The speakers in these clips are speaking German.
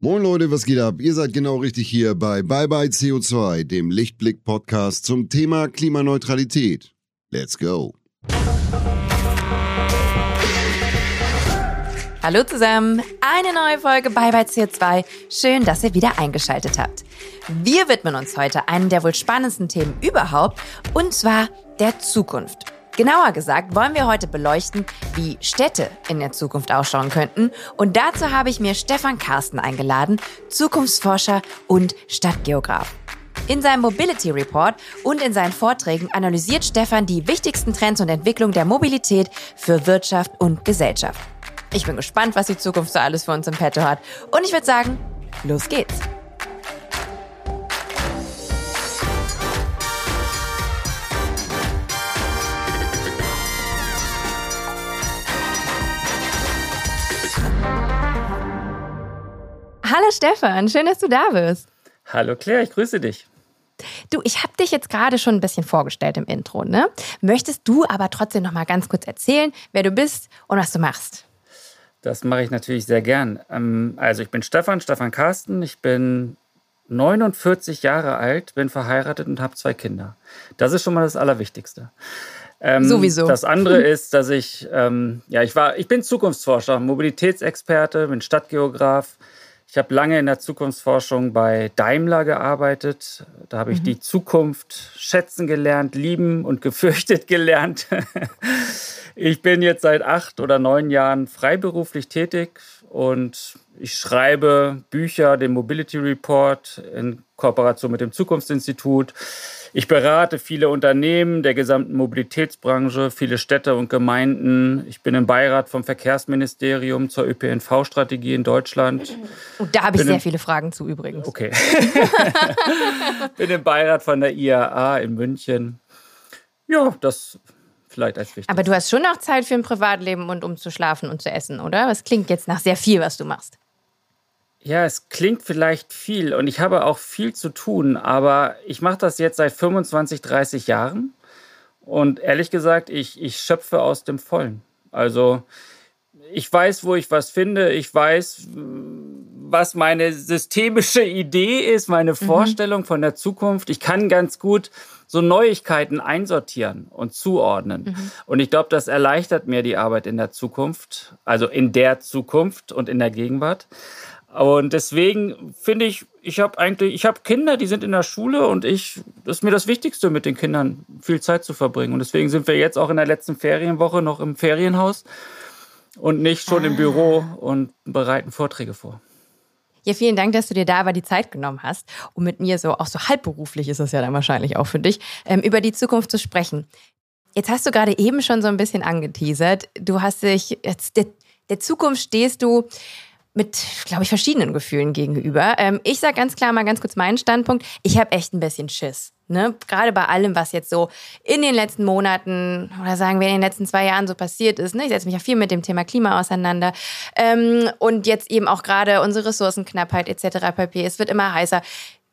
Moin Leute, was geht ab? Ihr seid genau richtig hier bei Bye Bye CO2, dem Lichtblick-Podcast zum Thema Klimaneutralität. Let's go! Hallo zusammen, eine neue Folge Bye Bye CO2. Schön, dass ihr wieder eingeschaltet habt. Wir widmen uns heute einem der wohl spannendsten Themen überhaupt, und zwar der Zukunft. Genauer gesagt wollen wir heute beleuchten, wie Städte in der Zukunft ausschauen könnten. Und dazu habe ich mir Stefan Carsten eingeladen, Zukunftsforscher und Stadtgeograf. In seinem Mobility Report und in seinen Vorträgen analysiert Stefan die wichtigsten Trends und Entwicklungen der Mobilität für Wirtschaft und Gesellschaft. Ich bin gespannt, was die Zukunft so alles für uns im Petto hat. Und ich würde sagen, los geht's. Hallo Stefan, schön, dass du da bist. Hallo Claire, ich grüße dich. Du, ich habe dich jetzt gerade schon ein bisschen vorgestellt im Intro, ne? Möchtest du aber trotzdem noch mal ganz kurz erzählen, wer du bist und was du machst? Das mache ich natürlich sehr gern. Ähm, also ich bin Stefan, Stefan Carsten. Ich bin 49 Jahre alt, bin verheiratet und habe zwei Kinder. Das ist schon mal das Allerwichtigste. Ähm, Sowieso. Das andere ist, dass ich, ähm, ja, ich war, ich bin Zukunftsforscher, Mobilitätsexperte, bin Stadtgeograf, ich habe lange in der Zukunftsforschung bei Daimler gearbeitet. Da habe ich mhm. die Zukunft schätzen gelernt, lieben und gefürchtet gelernt. ich bin jetzt seit acht oder neun Jahren freiberuflich tätig und ich schreibe Bücher, den Mobility Report in Kooperation mit dem Zukunftsinstitut. Ich berate viele Unternehmen der gesamten Mobilitätsbranche, viele Städte und Gemeinden. Ich bin im Beirat vom Verkehrsministerium zur ÖPNV-Strategie in Deutschland. Und da habe ich bin sehr viele Fragen zu übrigens. Okay. bin im Beirat von der IAA in München. Ja, das vielleicht als wichtig. Aber du hast schon noch Zeit für ein Privatleben und um zu schlafen und zu essen, oder? Das klingt jetzt nach sehr viel, was du machst. Ja, es klingt vielleicht viel und ich habe auch viel zu tun, aber ich mache das jetzt seit 25, 30 Jahren und ehrlich gesagt, ich, ich schöpfe aus dem Vollen. Also ich weiß, wo ich was finde, ich weiß, was meine systemische Idee ist, meine mhm. Vorstellung von der Zukunft. Ich kann ganz gut so Neuigkeiten einsortieren und zuordnen. Mhm. Und ich glaube, das erleichtert mir die Arbeit in der Zukunft, also in der Zukunft und in der Gegenwart. Und deswegen finde ich, ich habe eigentlich, ich habe Kinder, die sind in der Schule und ich, das ist mir das Wichtigste, mit den Kindern viel Zeit zu verbringen. Und deswegen sind wir jetzt auch in der letzten Ferienwoche noch im Ferienhaus und nicht schon ah. im Büro und bereiten Vorträge vor. Ja, vielen Dank, dass du dir da aber die Zeit genommen hast, um mit mir so, auch so halbberuflich ist es ja dann wahrscheinlich auch für dich, ähm, über die Zukunft zu sprechen. Jetzt hast du gerade eben schon so ein bisschen angeteasert. Du hast dich, jetzt der, der Zukunft stehst du mit, glaube ich, verschiedenen Gefühlen gegenüber. Ähm, ich sage ganz klar mal ganz kurz meinen Standpunkt. Ich habe echt ein bisschen Schiss. Ne? Gerade bei allem, was jetzt so in den letzten Monaten oder sagen wir in den letzten zwei Jahren so passiert ist. Ne? Ich setze mich ja viel mit dem Thema Klima auseinander. Ähm, und jetzt eben auch gerade unsere Ressourcenknappheit etc. pp. Es wird immer heißer.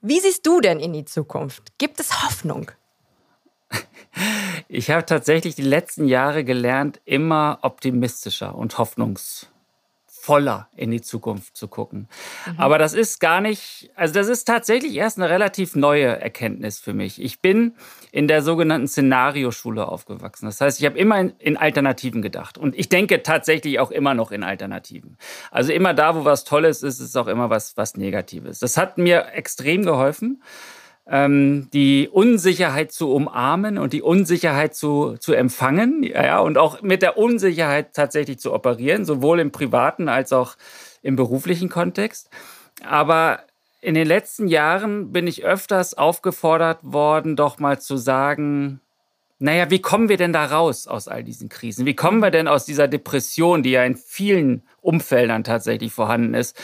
Wie siehst du denn in die Zukunft? Gibt es Hoffnung? Ich habe tatsächlich die letzten Jahre gelernt, immer optimistischer und hoffnungsvoller voller in die Zukunft zu gucken. Mhm. Aber das ist gar nicht, also das ist tatsächlich erst eine relativ neue Erkenntnis für mich. Ich bin in der sogenannten Szenarioschule aufgewachsen. Das heißt, ich habe immer in, in Alternativen gedacht. Und ich denke tatsächlich auch immer noch in Alternativen. Also immer da, wo was Tolles ist, ist auch immer was, was Negatives. Das hat mir extrem geholfen ähm, die Unsicherheit zu umarmen und die Unsicherheit zu, zu empfangen ja, und auch mit der Unsicherheit tatsächlich zu operieren, sowohl im privaten als auch im beruflichen Kontext. Aber in den letzten Jahren bin ich öfters aufgefordert worden, doch mal zu sagen, naja, wie kommen wir denn da raus aus all diesen Krisen? Wie kommen wir denn aus dieser Depression, die ja in vielen Umfeldern tatsächlich vorhanden ist?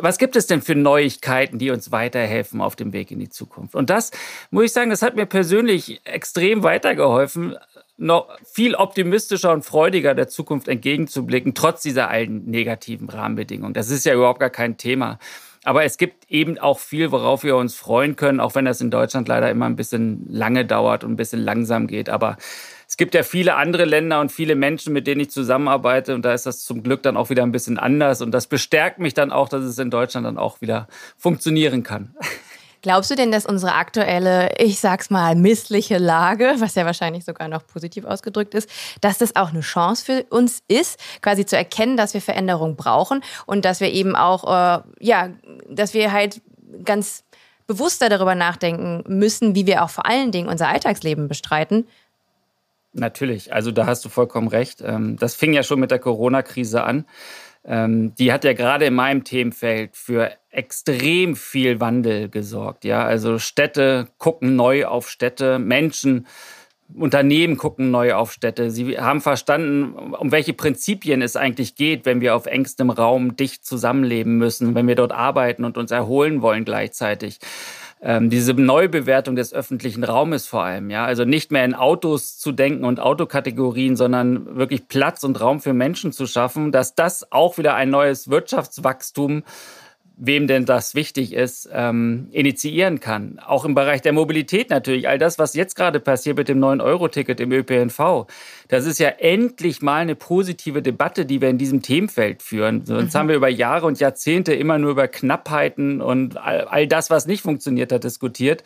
Was gibt es denn für Neuigkeiten, die uns weiterhelfen auf dem Weg in die Zukunft? Und das, muss ich sagen, das hat mir persönlich extrem weitergeholfen, noch viel optimistischer und freudiger der Zukunft entgegenzublicken, trotz dieser allen negativen Rahmenbedingungen. Das ist ja überhaupt gar kein Thema. Aber es gibt eben auch viel, worauf wir uns freuen können, auch wenn das in Deutschland leider immer ein bisschen lange dauert und ein bisschen langsam geht. Aber es gibt ja viele andere Länder und viele Menschen, mit denen ich zusammenarbeite und da ist das zum Glück dann auch wieder ein bisschen anders und das bestärkt mich dann auch, dass es in Deutschland dann auch wieder funktionieren kann. Glaubst du denn, dass unsere aktuelle, ich sag's mal, missliche Lage, was ja wahrscheinlich sogar noch positiv ausgedrückt ist, dass das auch eine Chance für uns ist, quasi zu erkennen, dass wir Veränderung brauchen und dass wir eben auch, äh, ja, dass wir halt ganz bewusster darüber nachdenken müssen, wie wir auch vor allen Dingen unser Alltagsleben bestreiten? Natürlich, also da hast du vollkommen recht. Ähm, das fing ja schon mit der Corona-Krise an. Ähm, die hat ja gerade in meinem Themenfeld für extrem viel Wandel gesorgt. Ja, also Städte gucken neu auf Städte, Menschen, Unternehmen gucken neu auf Städte. Sie haben verstanden, um welche Prinzipien es eigentlich geht, wenn wir auf engstem Raum dicht zusammenleben müssen, wenn wir dort arbeiten und uns erholen wollen gleichzeitig ähm, diese Neubewertung des öffentlichen Raumes vor allem, ja, also nicht mehr in Autos zu denken und Autokategorien, sondern wirklich Platz und Raum für Menschen zu schaffen, dass das auch wieder ein neues Wirtschaftswachstum wem denn das wichtig ist, ähm, initiieren kann. Auch im Bereich der Mobilität natürlich. All das, was jetzt gerade passiert mit dem 9-Euro-Ticket im ÖPNV, das ist ja endlich mal eine positive Debatte, die wir in diesem Themenfeld führen. Sonst mhm. haben wir über Jahre und Jahrzehnte immer nur über Knappheiten und all, all das, was nicht funktioniert hat, diskutiert.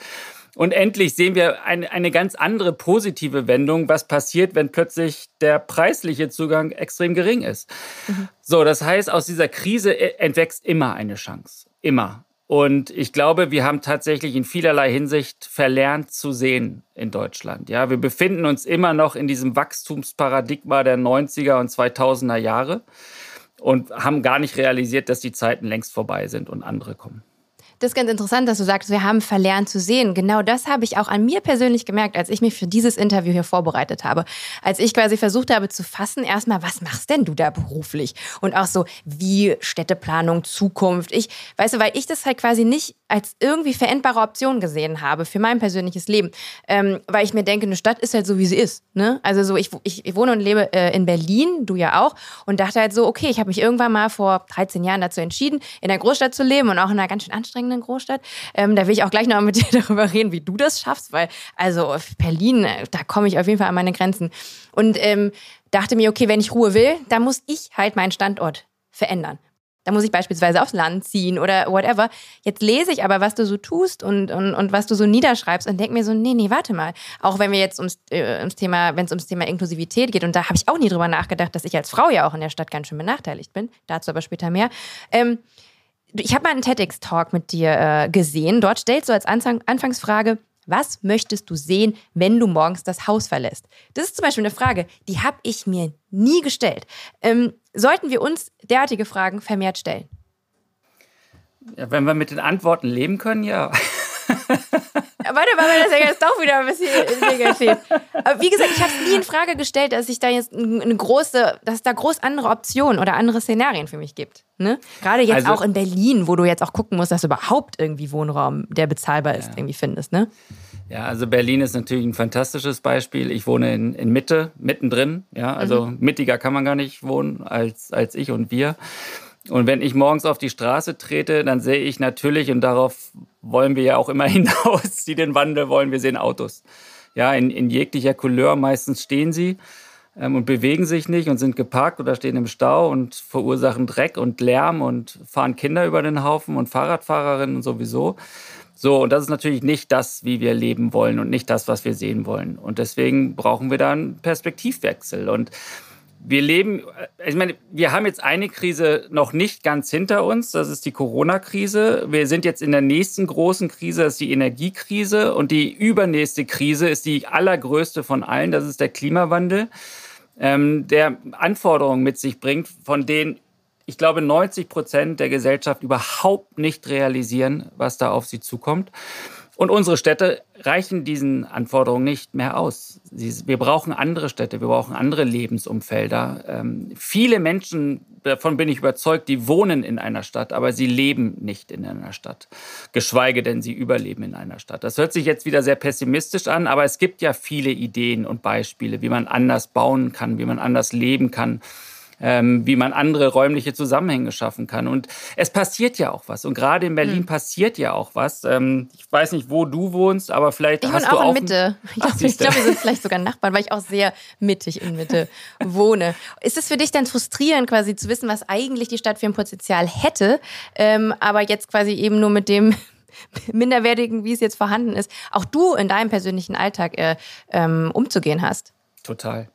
Und endlich sehen wir eine, eine ganz andere positive Wendung, was passiert, wenn plötzlich der preisliche Zugang extrem gering ist. Mhm. So, das heißt, aus dieser Krise e, entwächst immer eine Chance. Immer. Und ich glaube, wir haben tatsächlich in vielerlei Hinsicht verlernt zu sehen in Deutschland. Ja, wir befinden uns immer noch in diesem Wachstumsparadigma der 90er und 2000er Jahre und haben gar nicht realisiert, dass die Zeiten längst vorbei sind und andere kommen. Das ist ganz interessant, dass du sagst, wir haben verlernt zu sehen. Genau das habe ich auch an mir persönlich gemerkt, als ich mich für dieses Interview hier vorbereitet habe. Als ich quasi versucht habe zu fassen, erstmal, was machst denn du da beruflich? Und auch so, wie Städteplanung, Zukunft. Ich, weißt du, weil ich das halt quasi nicht als irgendwie verendbare Option gesehen habe für mein persönliches Leben. Ähm, weil ich mir denke, eine Stadt ist halt so, wie sie ist. Ne? Also so, ich, ich, ich wohne und lebe äh, in Berlin, du ja auch, und dachte halt so, okay, ich habe mich irgendwann mal vor 13 Jahren dazu entschieden, in der Großstadt zu leben und auch in einer ganz schön anstrengenden Großstadt. Ähm, da will ich auch gleich noch mit dir darüber reden, wie du das schaffst, weil also Berlin, äh, da komme ich auf jeden Fall an meine Grenzen. Und ähm, dachte mir, okay, wenn ich Ruhe will, dann muss ich halt meinen Standort verändern. Da muss ich beispielsweise aufs Land ziehen oder whatever. Jetzt lese ich aber, was du so tust und, und, und was du so niederschreibst und denke mir so, nee, nee, warte mal. Auch wenn wir jetzt ums, äh, ums Thema, wenn es ums Thema Inklusivität geht, und da habe ich auch nie drüber nachgedacht, dass ich als Frau ja auch in der Stadt ganz schön benachteiligt bin. Dazu aber später mehr. Ähm, ich habe mal einen TEDx-Talk mit dir äh, gesehen. Dort stellst du als Anfang, Anfangsfrage, was möchtest du sehen, wenn du morgens das Haus verlässt? Das ist zum Beispiel eine Frage, die habe ich mir nie gestellt. Ähm, sollten wir uns derartige Fragen vermehrt stellen? Ja, wenn wir mit den Antworten leben können, ja. Warte mal, das ist ja jetzt doch wieder ein bisschen negativ. Aber wie gesagt, ich habe es nie in Frage gestellt, dass ich da jetzt eine große, dass es da groß andere Optionen oder andere Szenarien für mich gibt. Ne? Gerade jetzt also, auch in Berlin, wo du jetzt auch gucken musst, dass du überhaupt irgendwie Wohnraum, der bezahlbar ist, ja. irgendwie findest. Ne? Ja, also Berlin ist natürlich ein fantastisches Beispiel. Ich wohne in, in Mitte, mittendrin. Ja, also mhm. mittiger kann man gar nicht wohnen als, als ich und wir. Und wenn ich morgens auf die Straße trete, dann sehe ich natürlich, und darauf wollen wir ja auch immer hinaus, die den Wandel wollen, wir sehen Autos. Ja, in, in jeglicher Couleur, meistens stehen sie ähm, und bewegen sich nicht und sind geparkt oder stehen im Stau und verursachen Dreck und Lärm und fahren Kinder über den Haufen und Fahrradfahrerinnen sowieso. So, und das ist natürlich nicht das, wie wir leben wollen und nicht das, was wir sehen wollen. Und deswegen brauchen wir da einen Perspektivwechsel. Und wir leben, ich meine, wir haben jetzt eine Krise noch nicht ganz hinter uns, das ist die Corona-Krise. Wir sind jetzt in der nächsten großen Krise, das ist die Energiekrise. Und die übernächste Krise ist die allergrößte von allen, das ist der Klimawandel, ähm, der Anforderungen mit sich bringt, von denen ich glaube, 90 Prozent der Gesellschaft überhaupt nicht realisieren, was da auf sie zukommt. Und unsere Städte reichen diesen Anforderungen nicht mehr aus. wir brauchen andere Städte, wir brauchen andere Lebensumfelder. Ähm, viele Menschen, davon bin ich überzeugt, die wohnen in einer Stadt, aber sie leben nicht in einer Stadt. Geschweige denn, sie überleben in einer Stadt. Das hört sich jetzt wieder sehr pessimistisch an, aber es gibt ja viele Ideen und Beispiele, wie man anders bauen kann, wie man anders leben kann. Ähm, wie man andere räumliche Zusammenhänge schaffen kann. Und es passiert ja auch was. Und gerade in Berlin mhm. passiert ja auch was. Ähm, ich weiß nicht, wo du wohnst, aber vielleicht ich hast du auch... in Mitte. Ich glaube, glaub, wir sind vielleicht sogar Nachbarn, weil ich auch sehr mittig in Mitte wohne. Ist es für dich dann frustrierend, quasi zu wissen, was eigentlich die Stadt für ein Potenzial hätte, ähm, aber jetzt quasi eben nur mit dem minderwertigen, wie es jetzt vorhanden ist, auch du in deinem persönlichen Alltag äh, ähm, umzugehen hast? Total.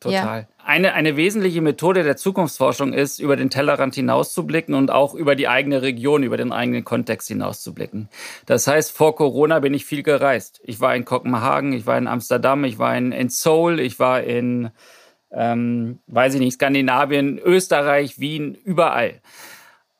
Total. Ja. Eine, eine wesentliche Methode der Zukunftsforschung ist, über den Tellerrand hinauszublicken und auch über die eigene Region, über den eigenen Kontext hinauszublicken. Das heißt, vor Corona bin ich viel gereist. Ich war in Kopenhagen, ich war in Amsterdam, ich war in, in Seoul, ich war in, ähm, weiß ich nicht, Skandinavien, Österreich, Wien, überall.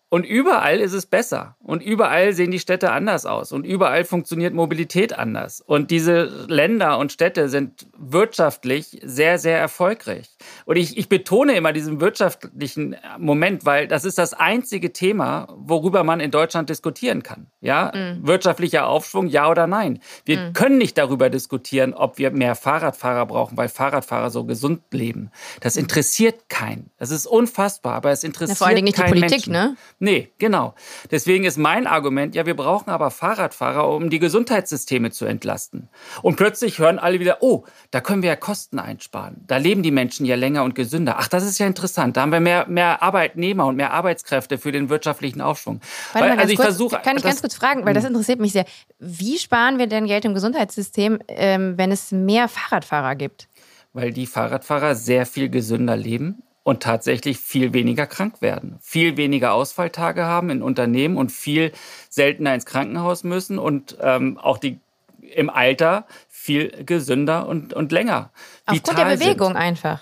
Und überall ist es besser. Und überall sehen die Städte anders aus. Und überall funktioniert Mobilität anders. Und diese Länder und Städte sind wirtschaftlich sehr, sehr erfolgreich. Und ich, ich betone immer diesen wirtschaftlichen Moment, weil das ist das einzige Thema, worüber man in Deutschland diskutieren kann. Ja, mhm. wirtschaftlicher Aufschwung, ja oder nein. Wir mhm. können nicht darüber diskutieren, ob wir mehr Fahrradfahrer brauchen, weil Fahrradfahrer so gesund leben. Das interessiert keinen. Das ist unfassbar, aber es interessiert ja, vor allen Dingen nicht die Politik, Menschen. ne? Nee, genau. Deswegen ist mein Argument, ja, wir brauchen aber Fahrradfahrer, um die Gesundheitssysteme zu entlasten. Und plötzlich hören alle wieder, oh, da können wir ja Kosten einsparen. Da leben die Menschen ja länger und gesünder. Ach, das ist ja interessant. Da haben wir mehr, mehr Arbeitnehmer und mehr Arbeitskräfte für den wirtschaftlichen Aufschwung. Warte weil, also ich versuche. Kann ich das, ganz kurz fragen, weil das hm. interessiert mich sehr. Wie sparen wir denn Geld im Gesundheitssystem, ähm, wenn es mehr Fahrradfahrer gibt? Weil die Fahrradfahrer sehr viel gesünder leben und tatsächlich viel weniger krank werden, viel weniger Ausfalltage haben in Unternehmen und viel seltener ins Krankenhaus müssen und ähm, auch die im Alter viel gesünder und, und länger. Aufgrund der Bewegung sind. einfach.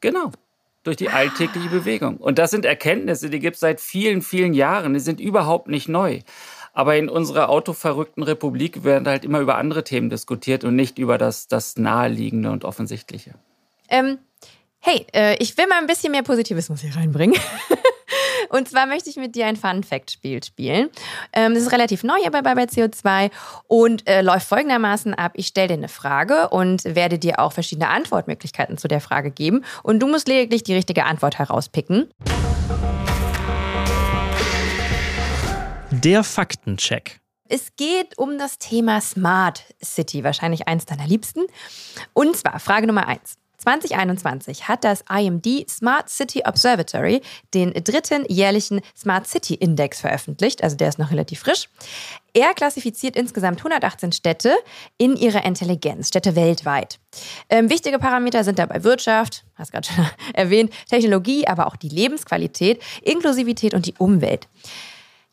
Genau. Durch die alltägliche Bewegung. Und das sind Erkenntnisse, die gibt es seit vielen, vielen Jahren. Die sind überhaupt nicht neu. Aber in unserer autoverrückten Republik werden halt immer über andere Themen diskutiert und nicht über das, das Naheliegende und Offensichtliche. Ähm, Hey, äh, ich will mal ein bisschen mehr Positivismus hier reinbringen. Und zwar möchte ich mit dir ein Fun-Fact-Spiel spielen. Ähm, das ist relativ neu hier bei, bei CO2 und äh, läuft folgendermaßen ab. Ich stelle dir eine Frage und werde dir auch verschiedene Antwortmöglichkeiten zu der Frage geben. Und du musst lediglich die richtige Antwort herauspicken. Der Faktencheck. Es geht um das Thema Smart City, wahrscheinlich eins deiner Liebsten. Und zwar Frage Nummer eins. 2021 hat das IMD Smart City Observatory den dritten jährlichen Smart City Index veröffentlicht, also der ist noch relativ frisch. Er klassifiziert insgesamt 118 Städte in ihrer Intelligenz, Städte weltweit. Ähm, wichtige Parameter sind dabei Wirtschaft, hast gerade schon erwähnt, Technologie, aber auch die Lebensqualität, Inklusivität und die Umwelt.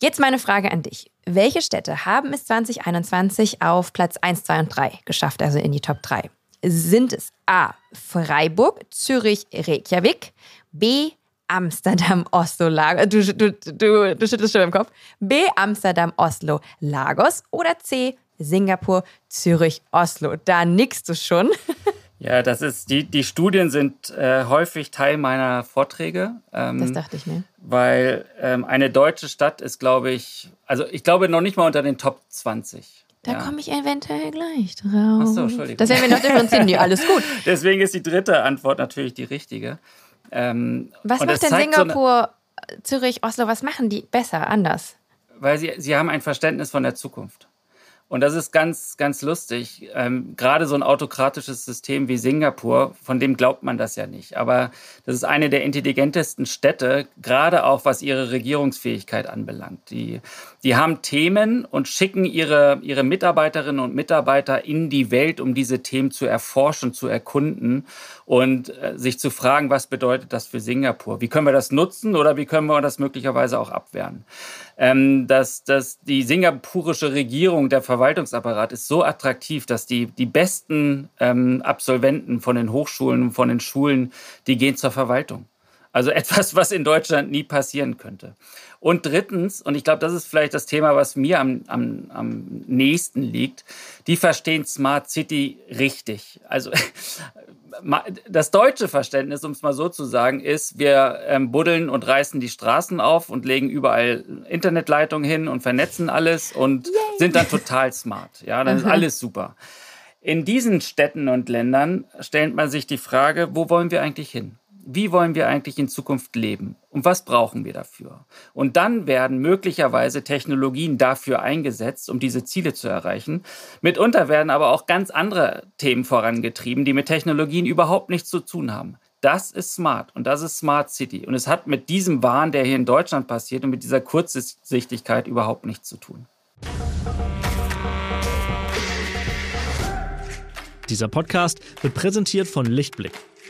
Jetzt meine Frage an dich. Welche Städte haben es 2021 auf Platz 1, 2 und 3 geschafft, also in die Top 3? Sind es A. Freiburg, Zürich, Reykjavik, B. Amsterdam, Oslo, Lagos. Du, du, du, du schüttelst schon im Kopf. B. Amsterdam, Oslo, Lagos. Oder C. Singapur, Zürich, Oslo. Da nickst du schon. Ja, das ist, die, die Studien sind äh, häufig Teil meiner Vorträge. Ähm, das dachte ich mir. Weil ähm, eine deutsche Stadt ist, glaube ich, also ich glaube noch nicht mal unter den Top 20. Da ja. komme ich eventuell gleich drauf. Ach so, Entschuldigung. Das werden wir noch differenzieren. Nee, alles gut. Deswegen ist die dritte Antwort natürlich die richtige. Ähm, was macht denn Singapur, so Zürich, Oslo, was machen die besser, anders? Weil sie, sie haben ein Verständnis von der Zukunft. Und das ist ganz, ganz lustig. Ähm, Gerade so ein autokratisches System wie Singapur, von dem glaubt man das ja nicht. Aber das ist eine der intelligentesten Städte, gerade auch was ihre Regierungsfähigkeit anbelangt. Die, die haben Themen und schicken ihre, ihre Mitarbeiterinnen und Mitarbeiter in die Welt, um diese Themen zu erforschen, zu erkunden und äh, sich zu fragen, was bedeutet das für Singapur? Wie können wir das nutzen oder wie können wir das möglicherweise auch abwehren? Ähm, dass, dass die singapurische Regierung, der Verwaltungsapparat ist so attraktiv, dass die, die besten ähm, Absolventen von den Hochschulen, von den Schulen, die gehen zur Verwaltung. Also etwas, was in Deutschland nie passieren könnte. Und drittens, und ich glaube, das ist vielleicht das Thema, was mir am, am, am nächsten liegt, die verstehen Smart City richtig. Also das deutsche Verständnis, um es mal so zu sagen, ist, wir ähm, buddeln und reißen die Straßen auf und legen überall Internetleitungen hin und vernetzen alles und Yay. sind dann total smart. Ja, dann ist alles super. In diesen Städten und Ländern stellt man sich die Frage, wo wollen wir eigentlich hin? Wie wollen wir eigentlich in Zukunft leben und was brauchen wir dafür. Und dann werden möglicherweise Technologien dafür eingesetzt, um diese Ziele zu erreichen. Mitunter werden aber auch ganz andere Themen vorangetrieben, die mit Technologien überhaupt nichts zu tun haben. Das ist smart und das ist Smart City. Und es hat mit diesem Wahn, der hier in Deutschland passiert und mit dieser Kurzsichtigkeit überhaupt nichts zu tun. Dieser Podcast wird präsentiert von Lichtblick.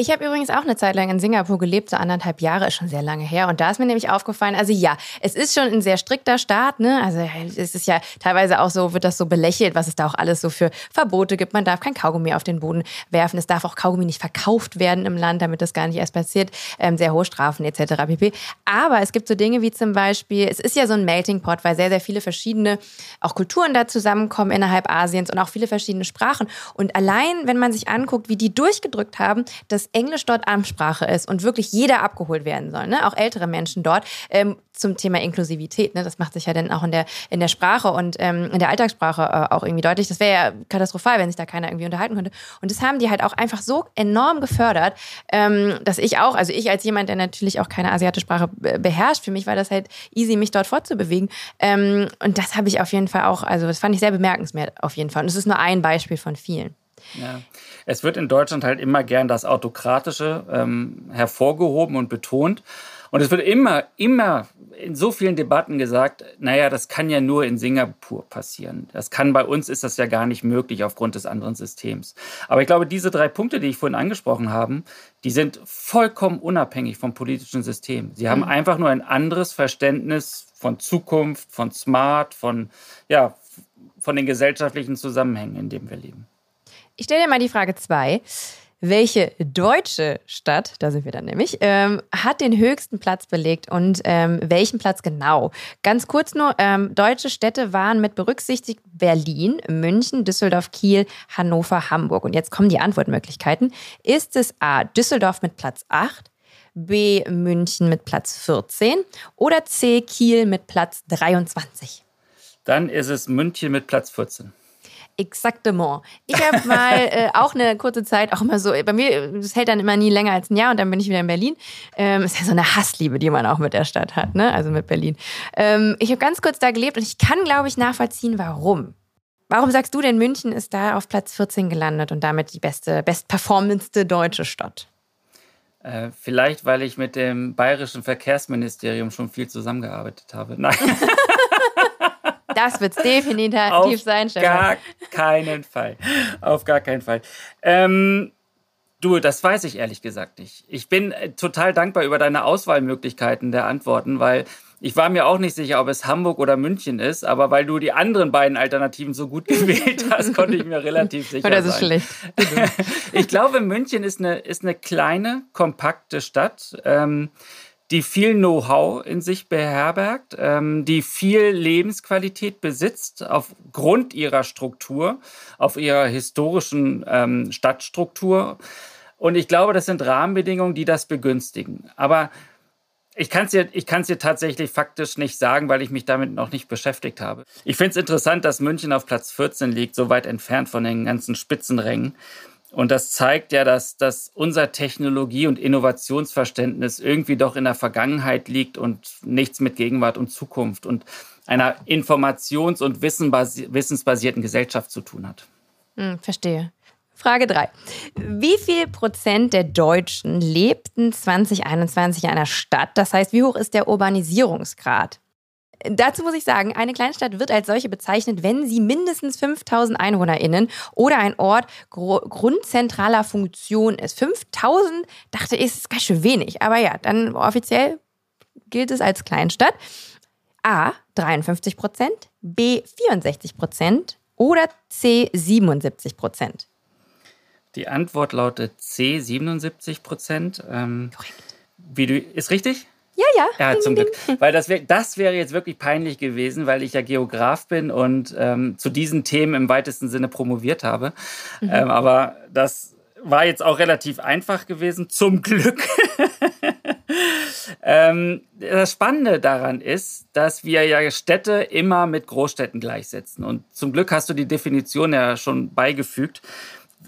Ich habe übrigens auch eine Zeit lang in Singapur gelebt, so anderthalb Jahre, ist schon sehr lange her. Und da ist mir nämlich aufgefallen, also ja, es ist schon ein sehr strikter Staat, ne? Also es ist ja teilweise auch so, wird das so belächelt, was es da auch alles so für Verbote gibt. Man darf kein Kaugummi auf den Boden werfen. Es darf auch Kaugummi nicht verkauft werden im Land, damit das gar nicht erst passiert. Ähm, sehr hohe Strafen etc. pp. Aber es gibt so Dinge wie zum Beispiel, es ist ja so ein Melting Pot, weil sehr, sehr viele verschiedene auch Kulturen da zusammenkommen innerhalb Asiens und auch viele verschiedene Sprachen. Und allein, wenn man sich anguckt, wie die durchgedrückt haben, dass Englisch dort Amtssprache ist und wirklich jeder abgeholt werden soll, ne? auch ältere Menschen dort, ähm, zum Thema Inklusivität. Ne? Das macht sich ja dann auch in der, in der Sprache und ähm, in der Alltagssprache äh, auch irgendwie deutlich. Das wäre ja katastrophal, wenn sich da keiner irgendwie unterhalten könnte. Und das haben die halt auch einfach so enorm gefördert, ähm, dass ich auch, also ich als jemand, der natürlich auch keine asiatische Sprache beherrscht, für mich war das halt easy, mich dort fortzubewegen. Ähm, und das habe ich auf jeden Fall auch, also das fand ich sehr bemerkenswert auf jeden Fall. Und das ist nur ein Beispiel von vielen. Ja. Es wird in Deutschland halt immer gern das Autokratische ähm, hervorgehoben und betont. Und es wird immer, immer in so vielen Debatten gesagt, naja, das kann ja nur in Singapur passieren. Das kann bei uns ist das ja gar nicht möglich aufgrund des anderen Systems. Aber ich glaube, diese drei Punkte, die ich vorhin angesprochen habe, die sind vollkommen unabhängig vom politischen System. Sie haben mhm. einfach nur ein anderes Verständnis von Zukunft, von Smart, von, ja, von den gesellschaftlichen Zusammenhängen, in denen wir leben. Ich stelle dir mal die Frage zwei. Welche deutsche Stadt, da sind wir dann nämlich, ähm, hat den höchsten Platz belegt und ähm, welchen Platz genau? Ganz kurz nur, ähm, deutsche Städte waren mit berücksichtigt Berlin, München, Düsseldorf, Kiel, Hannover, Hamburg. Und jetzt kommen die Antwortmöglichkeiten. Ist es A, Düsseldorf mit Platz 8, B, München mit Platz 14 oder C, Kiel mit Platz 23? Dann ist es München mit Platz 14. Exaktement. Ich habe mal äh, auch eine kurze Zeit, auch immer so, bei mir, das hält dann immer nie länger als ein Jahr und dann bin ich wieder in Berlin. Ähm, ist ja so eine Hassliebe, die man auch mit der Stadt hat, ne? Also mit Berlin. Ähm, ich habe ganz kurz da gelebt und ich kann, glaube ich, nachvollziehen, warum. Warum sagst du denn, München ist da auf Platz 14 gelandet und damit die beste, bestperformendste deutsche Stadt? Äh, vielleicht, weil ich mit dem bayerischen Verkehrsministerium schon viel zusammengearbeitet habe. Nein. Das wird es definitiv Auf sein, Stefan. Gar keinen Fall. Auf gar keinen Fall. Ähm, du, das weiß ich ehrlich gesagt nicht. Ich bin äh, total dankbar über deine Auswahlmöglichkeiten der Antworten, weil ich war mir auch nicht sicher, ob es Hamburg oder München ist, aber weil du die anderen beiden Alternativen so gut gewählt hast, konnte ich mir relativ sicher sein. Oder ist schlecht. ich glaube, München ist eine, ist eine kleine, kompakte Stadt. Ähm, die viel Know-how in sich beherbergt, ähm, die viel Lebensqualität besitzt aufgrund ihrer Struktur, auf ihrer historischen ähm, Stadtstruktur. Und ich glaube, das sind Rahmenbedingungen, die das begünstigen. Aber ich kann es dir, dir tatsächlich faktisch nicht sagen, weil ich mich damit noch nicht beschäftigt habe. Ich finde es interessant, dass München auf Platz 14 liegt, so weit entfernt von den ganzen Spitzenrängen. Und das zeigt ja, dass, dass unser Technologie- und Innovationsverständnis irgendwie doch in der Vergangenheit liegt und nichts mit Gegenwart und Zukunft und einer informations- und wissensbasierten Gesellschaft zu tun hat. Hm, verstehe. Frage 3. Wie viel Prozent der Deutschen lebten 2021 in einer Stadt? Das heißt, wie hoch ist der Urbanisierungsgrad? Dazu muss ich sagen, eine Kleinstadt wird als solche bezeichnet, wenn sie mindestens 5000 EinwohnerInnen oder ein Ort grundzentraler Funktion ist. 5000 dachte ich, ist ganz schön wenig. Aber ja, dann offiziell gilt es als Kleinstadt. A, 53 Prozent, B, 64 Prozent oder C, 77 Prozent. Die Antwort lautet C, 77 Prozent. Ähm, Korrekt. Wie du, ist richtig? Ja, ja. Ja, zum Glück. Weil das, wär, das wäre jetzt wirklich peinlich gewesen, weil ich ja Geograf bin und ähm, zu diesen Themen im weitesten Sinne promoviert habe. Mhm. Ähm, aber das war jetzt auch relativ einfach gewesen, zum Glück. ähm, das Spannende daran ist, dass wir ja Städte immer mit Großstädten gleichsetzen. Und zum Glück hast du die Definition ja schon beigefügt.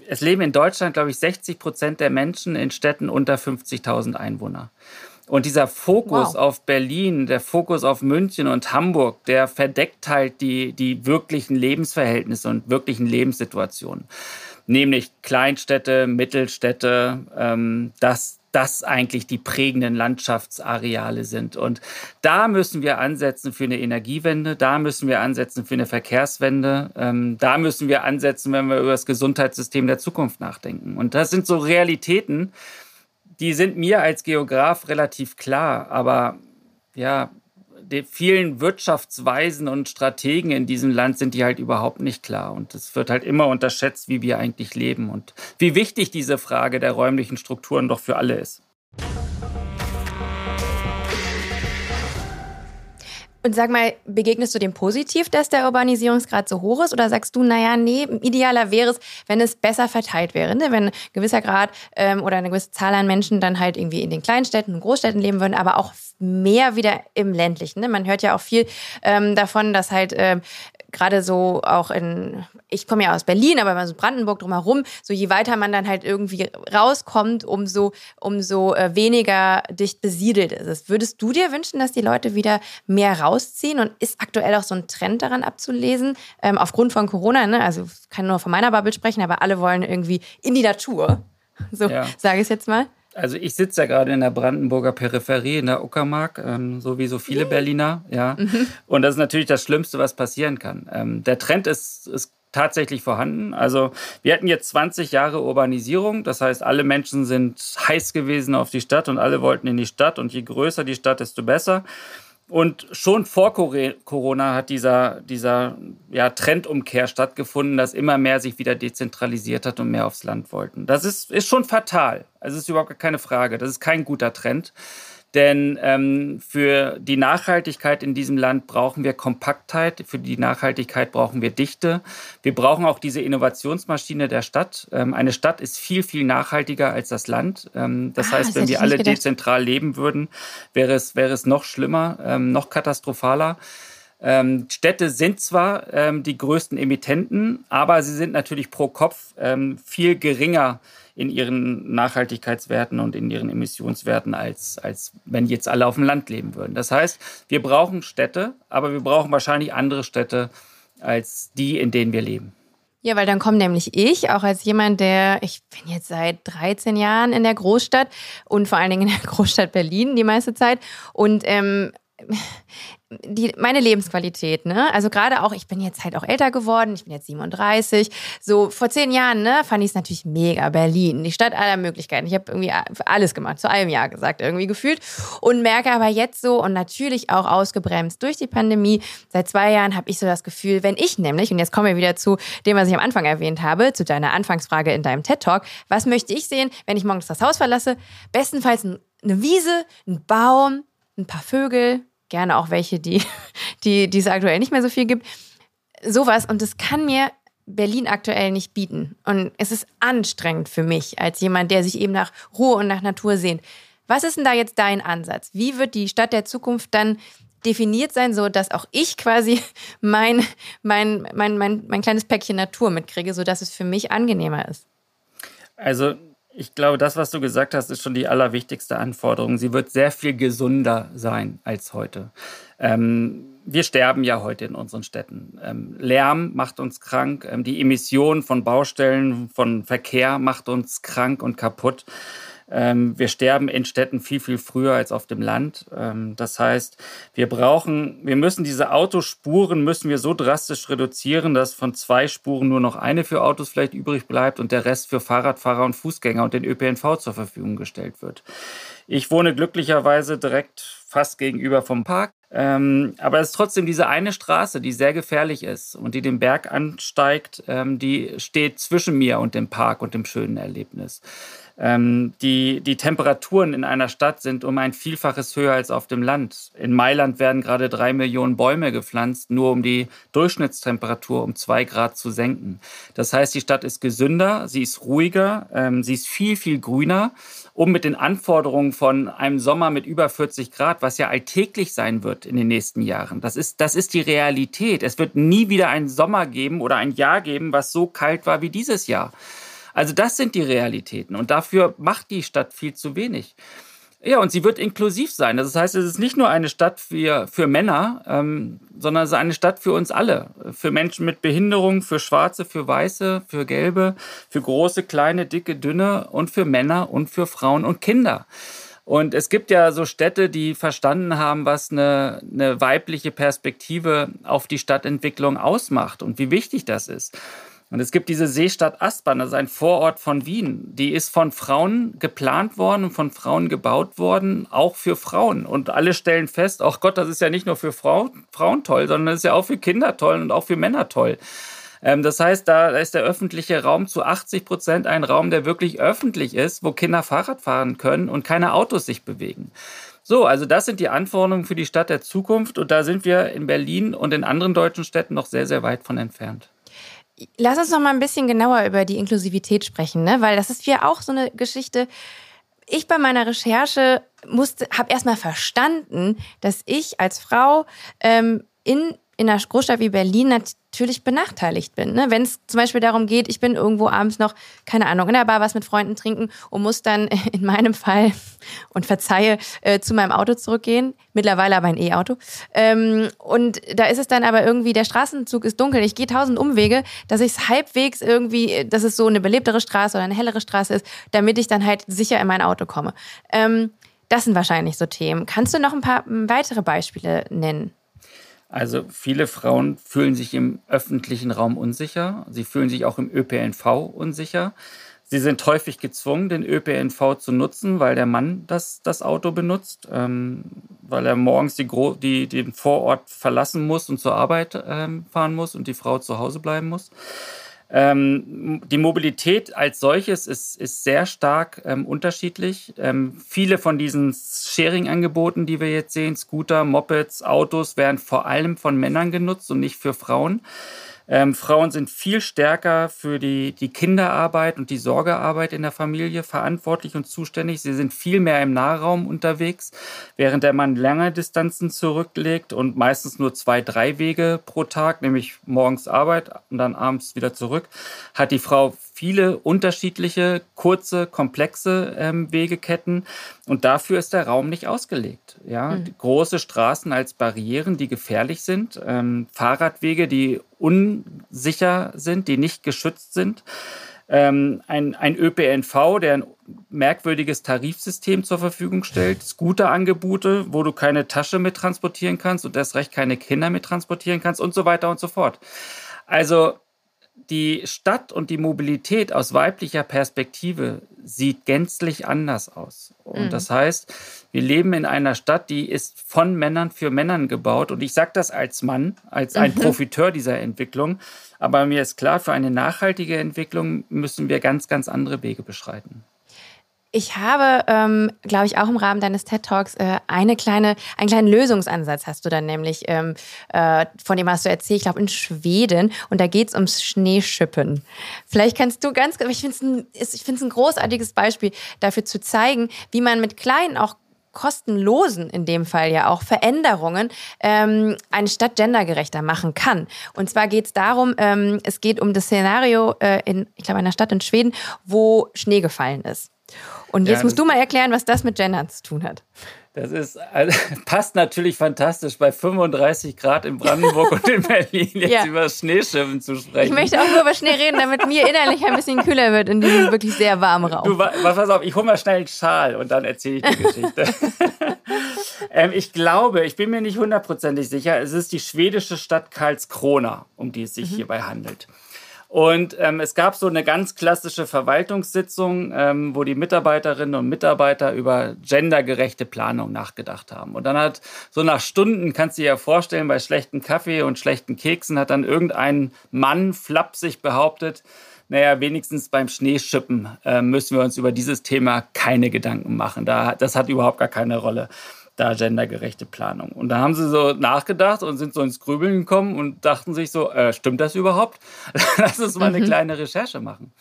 Es leben in Deutschland, glaube ich, 60 Prozent der Menschen in Städten unter 50.000 Einwohner. Und dieser Fokus wow. auf Berlin, der Fokus auf München und Hamburg, der verdeckt halt die, die wirklichen Lebensverhältnisse und wirklichen Lebenssituationen nämlich Kleinstädte, Mittelstädte, ähm, dass das eigentlich die prägenden Landschaftsareale sind. Und da müssen wir ansetzen für eine Energiewende, da müssen wir ansetzen für eine Verkehrswende, ähm, da müssen wir ansetzen, wenn wir über das Gesundheitssystem der Zukunft nachdenken. Und das sind so Realitäten, die sind mir als Geograf relativ klar, aber ja, den vielen Wirtschaftsweisen und Strategen in diesem Land sind die halt überhaupt nicht klar. Und es wird halt immer unterschätzt, wie wir eigentlich leben und wie wichtig diese Frage der räumlichen Strukturen doch für alle ist. Und sag mal, begegnest du dem positiv, dass der Urbanisierungsgrad so hoch ist? Oder sagst du, naja, nee, idealer wäre es, wenn es besser verteilt wäre, ne? wenn ein gewisser Grad ähm, oder eine gewisse Zahl an Menschen dann halt irgendwie in den Kleinstädten und Großstädten leben würden, aber auch mehr wieder im ländlichen. Ne? Man hört ja auch viel ähm, davon, dass halt ähm, gerade so auch in, ich komme ja aus Berlin, aber wenn so Brandenburg drumherum, so je weiter man dann halt irgendwie rauskommt, umso, umso äh, weniger dicht besiedelt ist es. Würdest du dir wünschen, dass die Leute wieder mehr rausziehen? Und ist aktuell auch so ein Trend daran abzulesen, ähm, aufgrund von Corona? Ne? Also ich kann nur von meiner Bubble sprechen, aber alle wollen irgendwie in die Natur. So ja. sage ich es jetzt mal. Also ich sitze ja gerade in der Brandenburger Peripherie, in der Uckermark, ähm, so wie so viele Berliner, ja. Mhm. Und das ist natürlich das Schlimmste, was passieren kann. Ähm, der Trend ist, ist tatsächlich vorhanden. Also wir hatten jetzt 20 Jahre Urbanisierung, das heißt, alle Menschen sind heiß gewesen auf die Stadt und alle wollten in die Stadt und je größer die Stadt, desto besser. Und schon vor Corona hat dieser, dieser ja, Trendumkehr stattgefunden, dass immer mehr sich wieder dezentralisiert hat und mehr aufs Land wollten. Das ist, ist schon fatal. Also ist überhaupt keine Frage. Das ist kein guter Trend. Denn ähm, für die Nachhaltigkeit in diesem Land brauchen wir Kompaktheit, für die Nachhaltigkeit brauchen wir Dichte. Wir brauchen auch diese Innovationsmaschine der Stadt. Ähm, eine Stadt ist viel, viel nachhaltiger als das Land. Ähm, das ah, heißt, das wenn wir alle gedacht. dezentral leben würden, wäre es, wäre es noch schlimmer, ähm, noch katastrophaler. Ähm, Städte sind zwar ähm, die größten Emittenten, aber sie sind natürlich pro Kopf viel geringer in ihren Nachhaltigkeitswerten und in ihren Emissionswerten, als, als wenn jetzt alle auf dem Land leben würden. Das heißt, wir brauchen Städte, aber wir brauchen wahrscheinlich andere Städte als die, in denen wir leben. Ja, weil dann komme nämlich ich, auch als jemand, der, ich bin jetzt seit 13 Jahren in der Großstadt und vor allen Dingen in der Großstadt Berlin die meiste Zeit. Und ähm, die, meine Lebensqualität, ne? Also gerade auch, ich bin jetzt halt auch älter geworden, ich bin jetzt 37. So vor zehn Jahren, ne, fand ich es natürlich mega. Berlin, die Stadt aller Möglichkeiten. Ich habe irgendwie alles gemacht, zu einem Jahr gesagt, irgendwie gefühlt. Und merke aber jetzt so und natürlich auch ausgebremst durch die Pandemie. Seit zwei Jahren habe ich so das Gefühl, wenn ich nämlich, und jetzt kommen wir wieder zu dem, was ich am Anfang erwähnt habe, zu deiner Anfangsfrage in deinem TED-Talk, was möchte ich sehen, wenn ich morgens das Haus verlasse? Bestenfalls eine Wiese, ein Baum, ein paar Vögel, gerne auch welche, die, die, die es aktuell nicht mehr so viel gibt. Sowas. Und das kann mir Berlin aktuell nicht bieten. Und es ist anstrengend für mich als jemand, der sich eben nach Ruhe und nach Natur sehnt. Was ist denn da jetzt dein Ansatz? Wie wird die Stadt der Zukunft dann definiert sein, so dass auch ich quasi mein, mein, mein, mein, mein kleines Päckchen Natur mitkriege, sodass es für mich angenehmer ist? Also ich glaube, das, was du gesagt hast, ist schon die allerwichtigste Anforderung. Sie wird sehr viel gesunder sein als heute. Ähm, wir sterben ja heute in unseren Städten. Ähm, Lärm macht uns krank. Ähm, die Emission von Baustellen, von Verkehr macht uns krank und kaputt. Ähm, wir sterben in Städten viel, viel früher als auf dem Land. Ähm, das heißt, wir brauchen, wir müssen diese Autospuren müssen wir so drastisch reduzieren, dass von zwei Spuren nur noch eine für Autos vielleicht übrig bleibt und der Rest für Fahrradfahrer und Fußgänger und den ÖPNV zur Verfügung gestellt wird. Ich wohne glücklicherweise direkt fast gegenüber vom Park. Ähm, aber es ist trotzdem diese eine Straße, die sehr gefährlich ist und die den Berg ansteigt, ähm, die steht zwischen mir und dem Park und dem schönen Erlebnis. Ähm, die, die Temperaturen in einer Stadt sind um ein Vielfaches höher als auf dem Land. In Mailand werden gerade drei Millionen Bäume gepflanzt, nur um die Durchschnittstemperatur um zwei Grad zu senken. Das heißt, die Stadt ist gesünder, sie ist ruhiger, ähm, sie ist viel, viel grüner um mit den Anforderungen von einem Sommer mit über 40 Grad, was ja alltäglich sein wird in den nächsten Jahren. Das ist, das ist die Realität. Es wird nie wieder einen Sommer geben oder ein Jahr geben, was so kalt war wie dieses Jahr. Also das sind die Realitäten und dafür macht die Stadt viel zu wenig. Ja, und sie wird inklusiv sein. Das heißt, es ist nicht nur eine Stadt für, für Männer, ähm, sondern es ist eine Stadt für uns alle. Für Menschen mit Behinderung, für Schwarze, für Weiße, für Gelbe, für große, kleine, dicke, dünne und für Männer und für Frauen und Kinder. Und es gibt ja so Städte, die verstanden haben, was eine, eine weibliche Perspektive auf die Stadtentwicklung ausmacht und wie wichtig das ist. Und es gibt diese Seestadt Aspern, das ist ein Vorort von Wien. Die ist von Frauen geplant worden und von Frauen gebaut worden, auch für Frauen. Und alle stellen fest, ach Gott, das ist ja nicht nur für Frau, Frauen toll, sondern das ist ja auch für Kinder toll und auch für Männer toll. Ähm, das heißt, da ist der öffentliche Raum zu 80 Prozent ein Raum, der wirklich öffentlich ist, wo Kinder Fahrrad fahren können und keine Autos sich bewegen. So, also das sind die Anforderungen für die Stadt der Zukunft und da sind wir in Berlin und in anderen deutschen Städten noch sehr, sehr weit von entfernt. Lass uns noch mal ein bisschen genauer über die Inklusivität sprechen, ne? weil das ist ja auch so eine Geschichte. Ich bei meiner Recherche musste, habe erstmal verstanden, dass ich als Frau ähm, in in einer Großstadt wie Berlin natürlich benachteiligt bin. Ne? Wenn es zum Beispiel darum geht, ich bin irgendwo abends noch, keine Ahnung, in der Bar was mit Freunden trinken und muss dann in meinem Fall, und verzeihe, äh, zu meinem Auto zurückgehen, mittlerweile aber ein E-Auto. Ähm, und da ist es dann aber irgendwie, der Straßenzug ist dunkel, ich gehe tausend Umwege, dass ich es halbwegs irgendwie, dass es so eine belebtere Straße oder eine hellere Straße ist, damit ich dann halt sicher in mein Auto komme. Ähm, das sind wahrscheinlich so Themen. Kannst du noch ein paar weitere Beispiele nennen? Also viele Frauen fühlen sich im öffentlichen Raum unsicher. Sie fühlen sich auch im ÖPNV unsicher. Sie sind häufig gezwungen, den ÖPNV zu nutzen, weil der Mann das, das Auto benutzt, ähm, weil er morgens die, die, den Vorort verlassen muss und zur Arbeit ähm, fahren muss und die Frau zu Hause bleiben muss. Ähm, die Mobilität als solches ist, ist sehr stark ähm, unterschiedlich. Ähm, viele von diesen Sharing-Angeboten, die wir jetzt sehen, Scooter, Mopeds, Autos, werden vor allem von Männern genutzt und nicht für Frauen. Ähm, Frauen sind viel stärker für die, die Kinderarbeit und die Sorgearbeit in der Familie verantwortlich und zuständig. Sie sind viel mehr im Nahraum unterwegs, während der Mann lange Distanzen zurücklegt und meistens nur zwei, drei Wege pro Tag, nämlich morgens Arbeit und dann abends wieder zurück, hat die Frau viele unterschiedliche, kurze, komplexe ähm, Wegeketten. Und dafür ist der Raum nicht ausgelegt. Ja? Mhm. Große Straßen als Barrieren, die gefährlich sind, ähm, Fahrradwege, die unsicher sind, die nicht geschützt sind. Ähm, ein, ein ÖPNV, der ein merkwürdiges Tarifsystem zur Verfügung stellt, Scooterangebote, wo du keine Tasche mit transportieren kannst und erst recht keine Kinder mit transportieren kannst und so weiter und so fort. Also die Stadt und die Mobilität aus weiblicher Perspektive sieht gänzlich anders aus. Und mhm. das heißt, wir leben in einer Stadt, die ist von Männern für Männern gebaut. Und ich sage das als Mann, als ein mhm. Profiteur dieser Entwicklung. Aber mir ist klar, für eine nachhaltige Entwicklung müssen wir ganz, ganz andere Wege beschreiten. Ich habe, ähm, glaube ich, auch im Rahmen deines TED Talks äh, eine kleine, einen kleinen Lösungsansatz hast du dann nämlich, ähm, äh, von dem hast du erzählt, ich glaube in Schweden und da geht es ums Schneeschippen. Vielleicht kannst du ganz, ich finde es ein, ich ein großartiges Beispiel dafür zu zeigen, wie man mit kleinen, auch kostenlosen, in dem Fall ja auch, Veränderungen ähm, eine Stadt gendergerechter machen kann. Und zwar geht es darum, ähm, es geht um das Szenario äh, in, ich glaube, einer Stadt in Schweden, wo Schnee gefallen ist. Und jetzt ja, musst du mal erklären, was das mit Gendern zu tun hat. Das ist, also, passt natürlich fantastisch bei 35 Grad in Brandenburg und in Berlin jetzt ja. über Schneeschiffen zu sprechen. Ich möchte auch nur über Schnee reden, damit mir innerlich ein bisschen kühler wird in diesem wirklich sehr warmen Raum. Du, pass auf, ich hole mal schnell einen Schal und dann erzähle ich die Geschichte. ähm, ich glaube, ich bin mir nicht hundertprozentig sicher, es ist die schwedische Stadt Karlskrona, um die es sich mhm. hierbei handelt. Und ähm, es gab so eine ganz klassische Verwaltungssitzung, ähm, wo die Mitarbeiterinnen und Mitarbeiter über gendergerechte Planung nachgedacht haben. Und dann hat so nach Stunden, kannst du dir ja vorstellen, bei schlechten Kaffee und schlechten Keksen hat dann irgendein Mann flapsig behauptet, naja, wenigstens beim Schneeschippen äh, müssen wir uns über dieses Thema keine Gedanken machen. Da, das hat überhaupt gar keine Rolle da gendergerechte Planung. Und da haben sie so nachgedacht und sind so ins Grübeln gekommen und dachten sich so, äh, stimmt das überhaupt? Lass uns mal eine mhm. kleine Recherche machen.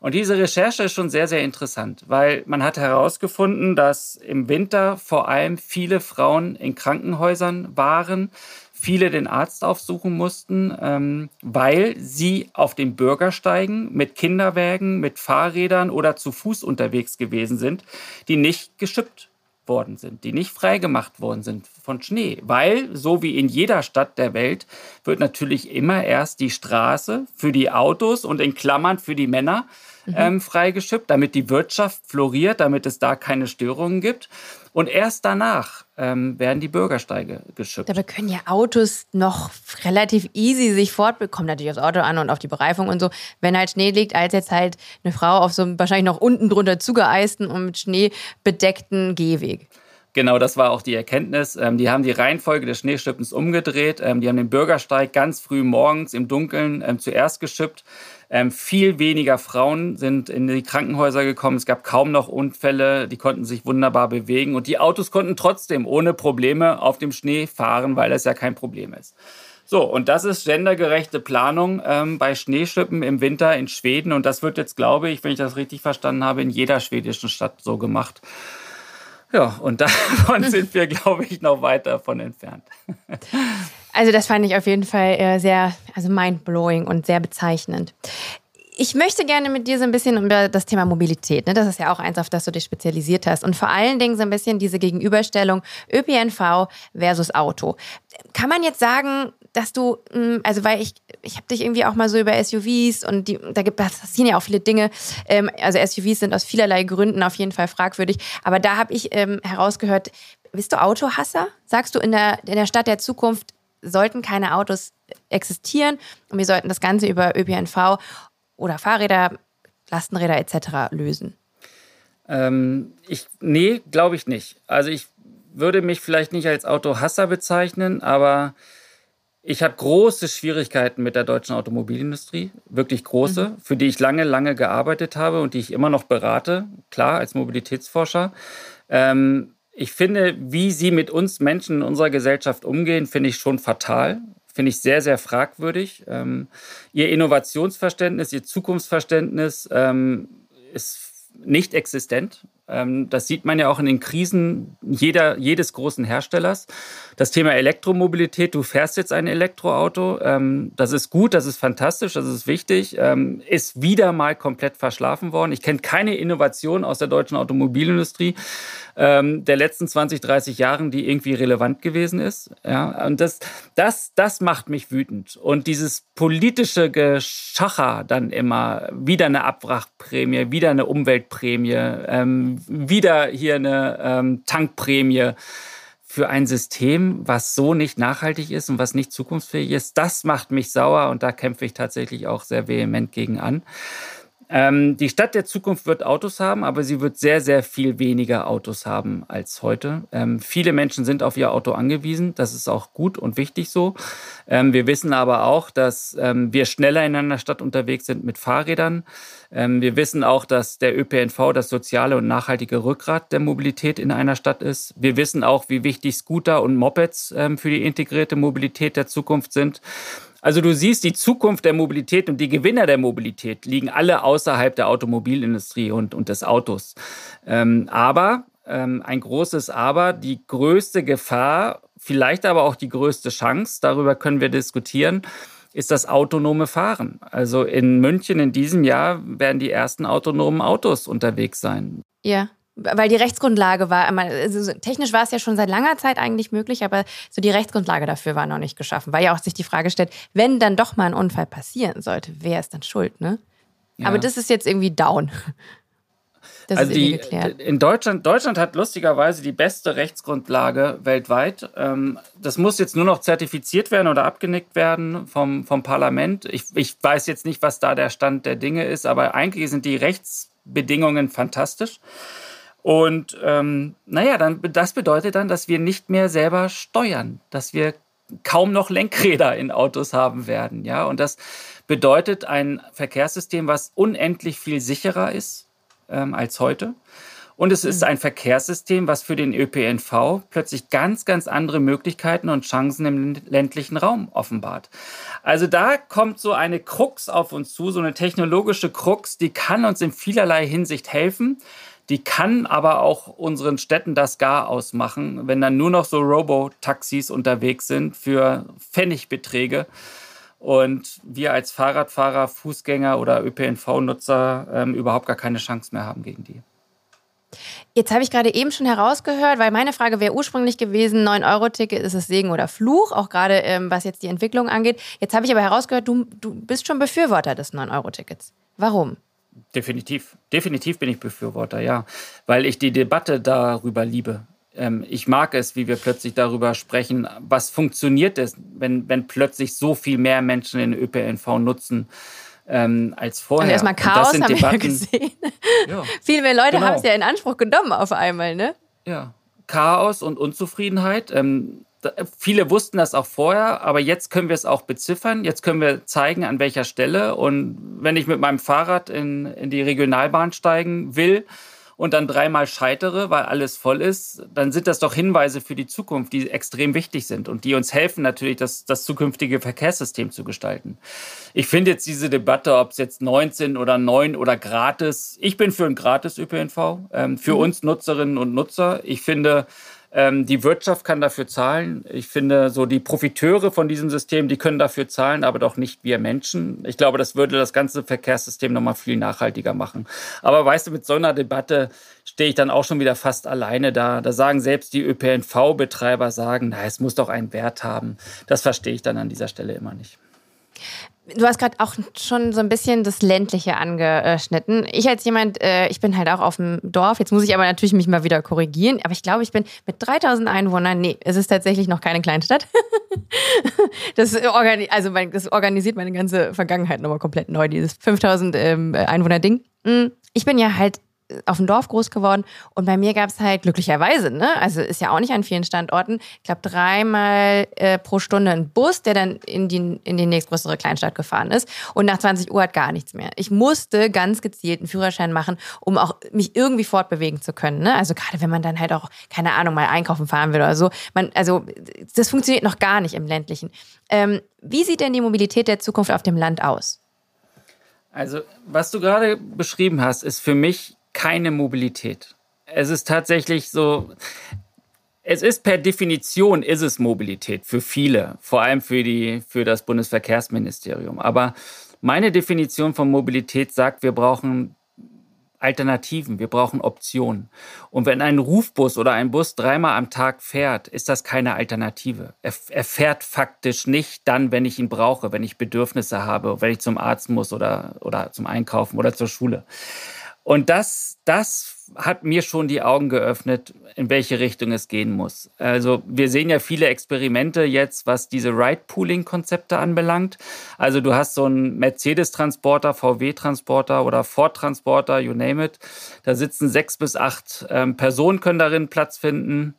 Und diese Recherche ist schon sehr, sehr interessant, weil man hat herausgefunden, dass im Winter vor allem viele Frauen in Krankenhäusern waren, viele den Arzt aufsuchen mussten, ähm, weil sie auf den Bürgersteigen mit Kinderwägen, mit Fahrrädern oder zu Fuß unterwegs gewesen sind, die nicht geschippt worden sind, die nicht freigemacht worden sind von Schnee. Weil, so wie in jeder Stadt der Welt, wird natürlich immer erst die Straße für die Autos und in Klammern für die Männer mhm. ähm, freigeschippt, damit die Wirtschaft floriert, damit es da keine Störungen gibt. Und erst danach ähm, werden die Bürgersteige geschippt. Dabei können ja Autos noch relativ easy sich fortbekommen, natürlich aufs Auto an und auf die Bereifung und so, wenn halt Schnee liegt, als jetzt halt eine Frau auf so einem wahrscheinlich noch unten drunter zugeeisten und mit Schnee bedeckten Gehweg. Genau, das war auch die Erkenntnis. Ähm, die haben die Reihenfolge des Schneeschippens umgedreht. Ähm, die haben den Bürgersteig ganz früh morgens im Dunkeln ähm, zuerst geschippt. Ähm, viel weniger Frauen sind in die Krankenhäuser gekommen. Es gab kaum noch Unfälle. Die konnten sich wunderbar bewegen. Und die Autos konnten trotzdem ohne Probleme auf dem Schnee fahren, weil das ja kein Problem ist. So, und das ist gendergerechte Planung ähm, bei Schneeschippen im Winter in Schweden. Und das wird jetzt, glaube ich, wenn ich das richtig verstanden habe, in jeder schwedischen Stadt so gemacht. Ja, und davon sind wir, glaube ich, noch weit davon entfernt. Also das fand ich auf jeden Fall äh, sehr, also mindblowing und sehr bezeichnend. Ich möchte gerne mit dir so ein bisschen über das Thema Mobilität, ne? das ist ja auch eins, auf das du dich spezialisiert hast. Und vor allen Dingen so ein bisschen diese Gegenüberstellung ÖPNV versus Auto. Kann man jetzt sagen, dass du, hm, also weil ich, ich habe dich irgendwie auch mal so über SUVs und die, da gibt es passieren ja auch viele Dinge. Ähm, also SUVs sind aus vielerlei Gründen auf jeden Fall fragwürdig. Aber da habe ich ähm, herausgehört, bist du Autohasser? Sagst du in der, in der Stadt der Zukunft sollten keine Autos existieren und wir sollten das Ganze über ÖPNV oder Fahrräder, Lastenräder etc. lösen? Ähm, ich, nee, glaube ich nicht. Also ich würde mich vielleicht nicht als Autohasser bezeichnen, aber ich habe große Schwierigkeiten mit der deutschen Automobilindustrie, wirklich große, mhm. für die ich lange, lange gearbeitet habe und die ich immer noch berate, klar, als Mobilitätsforscher. Ähm, ich finde, wie sie mit uns Menschen in unserer Gesellschaft umgehen, finde ich schon fatal. Finde ich sehr, sehr fragwürdig. Ähm, ihr Innovationsverständnis, ihr Zukunftsverständnis ähm, ist nicht existent. Ähm, das sieht man ja auch in den Krisen jeder, jedes großen Herstellers. Das Thema Elektromobilität, du fährst jetzt ein Elektroauto, ähm, das ist gut, das ist fantastisch, das ist wichtig, ähm, ist wieder mal komplett verschlafen worden. Ich kenne keine Innovation aus der deutschen Automobilindustrie der letzten 20, 30 Jahren, die irgendwie relevant gewesen ist. Ja, und das, das, das macht mich wütend. Und dieses politische Geschacher dann immer, wieder eine Abwrackprämie, wieder eine Umweltprämie, wieder hier eine ähm, Tankprämie für ein System, was so nicht nachhaltig ist und was nicht zukunftsfähig ist. Das macht mich sauer und da kämpfe ich tatsächlich auch sehr vehement gegen an. Ähm, die Stadt der Zukunft wird Autos haben, aber sie wird sehr, sehr viel weniger Autos haben als heute. Ähm, viele Menschen sind auf ihr Auto angewiesen. Das ist auch gut und wichtig so. Ähm, wir wissen aber auch, dass ähm, wir schneller in einer Stadt unterwegs sind mit Fahrrädern. Ähm, wir wissen auch, dass der ÖPNV das soziale und nachhaltige Rückgrat der Mobilität in einer Stadt ist. Wir wissen auch, wie wichtig Scooter und Mopeds ähm, für die integrierte Mobilität der Zukunft sind. Also du siehst, die Zukunft der Mobilität und die Gewinner der Mobilität liegen alle außerhalb der Automobilindustrie und, und des Autos. Ähm, aber, ähm, ein großes Aber, die größte Gefahr, vielleicht aber auch die größte Chance, darüber können wir diskutieren, ist das autonome Fahren. Also in München in diesem Jahr werden die ersten autonomen Autos unterwegs sein. Ja weil die Rechtsgrundlage war, also technisch war es ja schon seit langer Zeit eigentlich möglich, aber so die Rechtsgrundlage dafür war noch nicht geschaffen, weil ja auch sich die Frage stellt, wenn dann doch mal ein Unfall passieren sollte, wer ist dann schuld, ne? Ja. Aber das ist jetzt irgendwie down. Das also die, in Deutschland, Deutschland hat lustigerweise die beste Rechtsgrundlage weltweit. Ähm, das muss jetzt nur noch zertifiziert werden oder abgenickt werden vom, vom Parlament. Ich, ich weiß jetzt nicht, was da der Stand der Dinge ist, aber eigentlich sind die Rechtsbedingungen fantastisch. Und ähm, naja, dann, das bedeutet dann, dass wir nicht mehr selber steuern, dass wir kaum noch Lenkräder in Autos haben werden. Ja, und das bedeutet ein Verkehrssystem, was unendlich viel sicherer ist ähm, als heute. Und es ist mhm. ein Verkehrssystem, was für den ÖPNV plötzlich ganz, ganz andere Möglichkeiten und Chancen im ländlichen Raum offenbart. Also da kommt so eine Krux auf uns zu, so eine technologische Krux, die kann uns in vielerlei Hinsicht helfen. Die kann aber auch unseren Städten das gar ausmachen, wenn dann nur noch so Robo-Taxis unterwegs sind für Pfennigbeträge und wir als Fahrradfahrer, Fußgänger oder ÖPNV-Nutzer ähm, überhaupt gar keine Chance mehr haben gegen die. Jetzt habe ich gerade eben schon herausgehört, weil meine Frage wäre ursprünglich gewesen, 9-Euro-Ticket, ist es Segen oder Fluch, auch gerade ähm, was jetzt die Entwicklung angeht. Jetzt habe ich aber herausgehört, du, du bist schon Befürworter des 9-Euro-Tickets. Warum? Definitiv, definitiv bin ich Befürworter, ja, weil ich die Debatte darüber liebe. Ähm, ich mag es, wie wir plötzlich darüber sprechen, was funktioniert es, wenn, wenn plötzlich so viel mehr Menschen den ÖPNV nutzen ähm, als vorher. Und erstmal Chaos haben Debatten, wir gesehen. Ja, Viel mehr Leute genau. haben es ja in Anspruch genommen auf einmal, ne? Ja, Chaos und Unzufriedenheit. Ähm, viele wussten das auch vorher, aber jetzt können wir es auch beziffern. Jetzt können wir zeigen, an welcher Stelle. Und wenn ich mit meinem Fahrrad in, in die Regionalbahn steigen will, und dann dreimal scheitere, weil alles voll ist, dann sind das doch Hinweise für die Zukunft, die extrem wichtig sind und die uns helfen natürlich, das, das zukünftige Verkehrssystem zu gestalten. Ich finde jetzt diese Debatte, ob es jetzt 19 oder 9 oder gratis, ich bin für ein gratis ÖPNV, ähm, für mhm. uns Nutzerinnen und Nutzer. Ich finde, ähm, die Wirtschaft kann dafür zahlen. Ich finde, so die Profiteure von diesem System, die können dafür zahlen, aber doch nicht wir Menschen. Ich glaube, das würde das ganze Verkehrssystem nochmal viel nachhaltiger machen. Aber weißt du, mit so einer Debatte stehe ich dann auch schon wieder fast alleine da. Da sagen selbst die ÖPNV-Betreiber sagen, na, es muss doch einen Wert haben. Das verstehe ich dann an dieser Stelle immer nicht. Du hast gerade auch schon so ein bisschen das Ländliche angeschnitten. Ich als jemand, äh, ich bin halt auch auf dem Dorf. Jetzt muss ich aber natürlich mich mal wieder korrigieren. Aber ich glaube, ich bin mit 3000 Einwohnern, nee, es ist tatsächlich noch keine Kleinstadt. das, also mein, das organisiert meine ganze Vergangenheit nochmal komplett neu, dieses 5000 ähm, Einwohner-Ding. Mm, ich bin ja halt auf dem Dorf groß geworden und bei mir gab es halt glücklicherweise, ne, also ist ja auch nicht an vielen Standorten, ich glaube dreimal äh, pro Stunde ein Bus, der dann in die, in die nächstgrößere Kleinstadt gefahren ist und nach 20 Uhr hat gar nichts mehr. Ich musste ganz gezielt einen Führerschein machen, um auch mich irgendwie fortbewegen zu können, ne? also gerade wenn man dann halt auch, keine Ahnung, mal einkaufen fahren will oder so, man, also das funktioniert noch gar nicht im ländlichen. Ähm, wie sieht denn die Mobilität der Zukunft auf dem Land aus? Also, was du gerade beschrieben hast, ist für mich keine Mobilität. Es ist tatsächlich so, es ist per Definition ist es Mobilität für viele, vor allem für die für das Bundesverkehrsministerium. Aber meine Definition von Mobilität sagt, wir brauchen Alternativen, wir brauchen Optionen. Und wenn ein Rufbus oder ein Bus dreimal am Tag fährt, ist das keine Alternative. Er, er, fährt faktisch nicht dann, wenn ich ihn brauche, wenn ich Bedürfnisse habe, wenn ich zum Arzt muss oder, oder zum Einkaufen oder zur Schule. Und das, das hat mir schon die Augen geöffnet, in welche Richtung es gehen muss. Also wir sehen ja viele Experimente jetzt, was diese Ride-Pooling-Konzepte anbelangt. Also du hast so einen Mercedes-Transporter, VW-Transporter oder Ford-Transporter, you name it. Da sitzen sechs bis acht ähm, Personen, können darin Platz finden.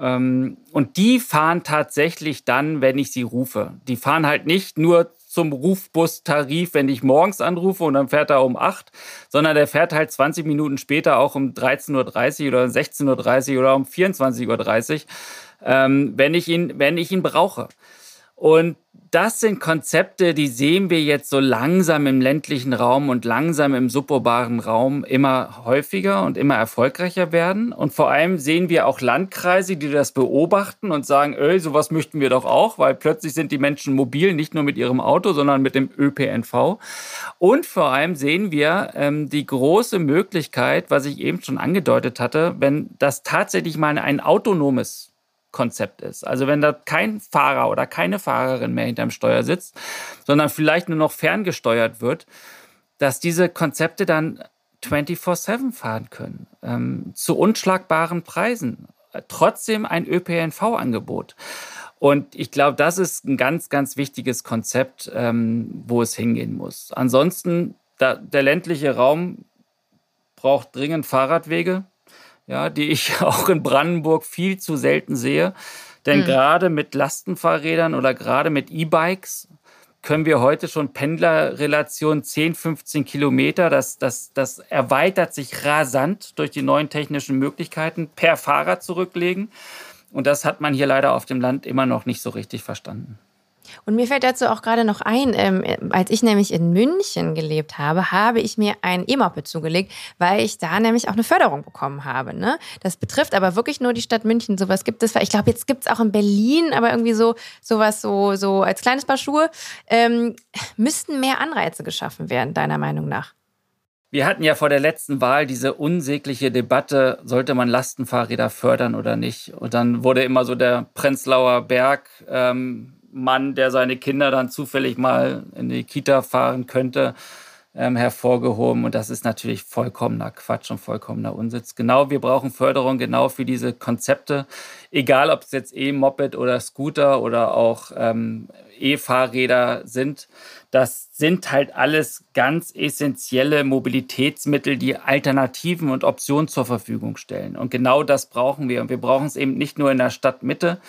Ähm, und die fahren tatsächlich dann, wenn ich sie rufe. Die fahren halt nicht nur zum Rufbus-Tarif, wenn ich morgens anrufe und dann fährt er um 8, sondern der fährt halt 20 Minuten später auch um 13.30 Uhr oder 16.30 Uhr oder um 24.30 Uhr, ähm, wenn, ich ihn, wenn ich ihn brauche. Und das sind Konzepte, die sehen wir jetzt so langsam im ländlichen Raum und langsam im suburbanen Raum immer häufiger und immer erfolgreicher werden. Und vor allem sehen wir auch Landkreise, die das beobachten und sagen, öh, sowas möchten wir doch auch, weil plötzlich sind die Menschen mobil, nicht nur mit ihrem Auto, sondern mit dem ÖPNV. Und vor allem sehen wir ähm, die große Möglichkeit, was ich eben schon angedeutet hatte, wenn das tatsächlich mal ein autonomes Konzept ist. Also wenn da kein Fahrer oder keine Fahrerin mehr hinterm Steuer sitzt, sondern vielleicht nur noch ferngesteuert wird, dass diese Konzepte dann 24-7 fahren können, ähm, zu unschlagbaren Preisen, trotzdem ein ÖPNV-Angebot. Und ich glaube, das ist ein ganz, ganz wichtiges Konzept, ähm, wo es hingehen muss. Ansonsten, da, der ländliche Raum braucht dringend Fahrradwege ja, die ich auch in Brandenburg viel zu selten sehe. Denn mhm. gerade mit Lastenfahrrädern oder gerade mit E-Bikes können wir heute schon Pendlerrelation 10, 15 Kilometer, das, das, das erweitert sich rasant durch die neuen technischen Möglichkeiten, per Fahrrad zurücklegen. Und das hat man hier leider auf dem Land immer noch nicht so richtig verstanden. Und mir fällt dazu auch gerade noch ein, ähm, als ich nämlich in München gelebt habe, habe ich mir ein E-Moped zugelegt, weil ich da nämlich auch eine Förderung bekommen habe. Ne? Das betrifft aber wirklich nur die Stadt München. Sowas gibt es, ich glaube, jetzt gibt es auch in Berlin, aber irgendwie so sowas so, so als kleines Paar Schuhe. Ähm, müssten mehr Anreize geschaffen werden, deiner Meinung nach? Wir hatten ja vor der letzten Wahl diese unsägliche Debatte, sollte man Lastenfahrräder fördern oder nicht? Und dann wurde immer so der Prenzlauer Berg ähm, Mann, der seine Kinder dann zufällig mal in die Kita fahren könnte, ähm, hervorgehoben. Und das ist natürlich vollkommener Quatsch und vollkommener Unsitz. Genau, wir brauchen Förderung genau für diese Konzepte. Egal, ob es jetzt E-Moped oder Scooter oder auch ähm, E-Fahrräder sind. Das sind halt alles ganz essentielle Mobilitätsmittel, die Alternativen und Optionen zur Verfügung stellen. Und genau das brauchen wir. Und wir brauchen es eben nicht nur in der Stadtmitte,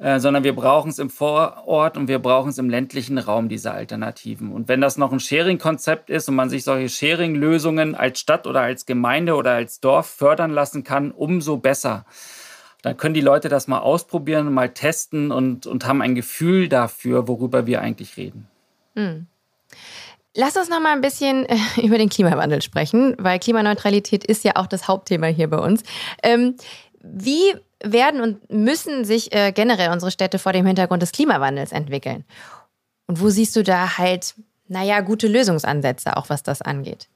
äh, sondern wir brauchen es im Vorort und wir brauchen es im ländlichen Raum, diese Alternativen. Und wenn das noch ein Sharing-Konzept ist und man sich solche Sharing-Lösungen als Stadt oder als Gemeinde oder als Dorf fördern lassen kann, umso besser. Dann können die Leute das mal ausprobieren, mal testen und, und haben ein Gefühl dafür, worüber wir eigentlich reden. Hm. Lass uns noch mal ein bisschen äh, über den Klimawandel sprechen, weil Klimaneutralität ist ja auch das Hauptthema hier bei uns. Ähm, wie werden und müssen sich äh, generell unsere Städte vor dem Hintergrund des Klimawandels entwickeln? Und wo siehst du da halt, naja, gute Lösungsansätze, auch was das angeht?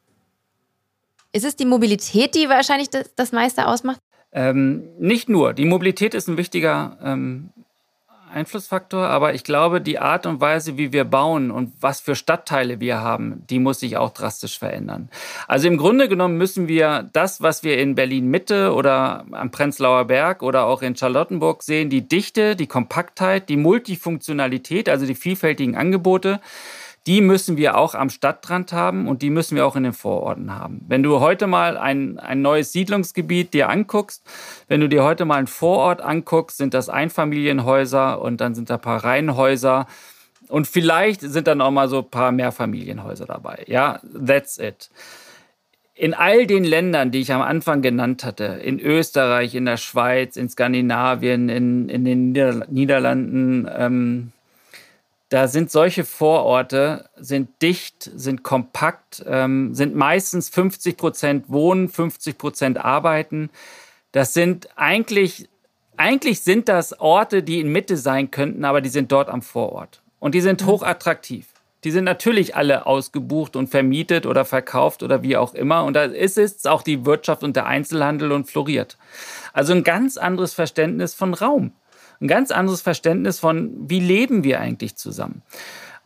Ist es die Mobilität, die wahrscheinlich das, das meiste ausmacht? Ähm, nicht nur. Die Mobilität ist ein wichtiger ähm, Einflussfaktor, aber ich glaube, die Art und Weise, wie wir bauen und was für Stadtteile wir haben, die muss sich auch drastisch verändern. Also im Grunde genommen müssen wir das, was wir in Berlin Mitte oder am Prenzlauer Berg oder auch in Charlottenburg sehen, die Dichte, die Kompaktheit, die Multifunktionalität, also die vielfältigen Angebote, die müssen wir auch am Stadtrand haben und die müssen wir auch in den Vororten haben. Wenn du heute mal ein, ein neues Siedlungsgebiet dir anguckst, wenn du dir heute mal einen Vorort anguckst, sind das Einfamilienhäuser und dann sind da ein paar Reihenhäuser und vielleicht sind dann auch mal so ein paar Mehrfamilienhäuser dabei. Ja, that's it. In all den Ländern, die ich am Anfang genannt hatte, in Österreich, in der Schweiz, in Skandinavien, in, in den Niederlanden, ähm, da sind solche Vororte, sind dicht, sind kompakt, ähm, sind meistens 50 Prozent Wohnen, 50 Prozent Arbeiten. Das sind eigentlich, eigentlich sind das Orte, die in Mitte sein könnten, aber die sind dort am Vorort. Und die sind mhm. hochattraktiv. Die sind natürlich alle ausgebucht und vermietet oder verkauft oder wie auch immer. Und da ist es auch die Wirtschaft und der Einzelhandel und floriert. Also ein ganz anderes Verständnis von Raum ein ganz anderes Verständnis von, wie leben wir eigentlich zusammen.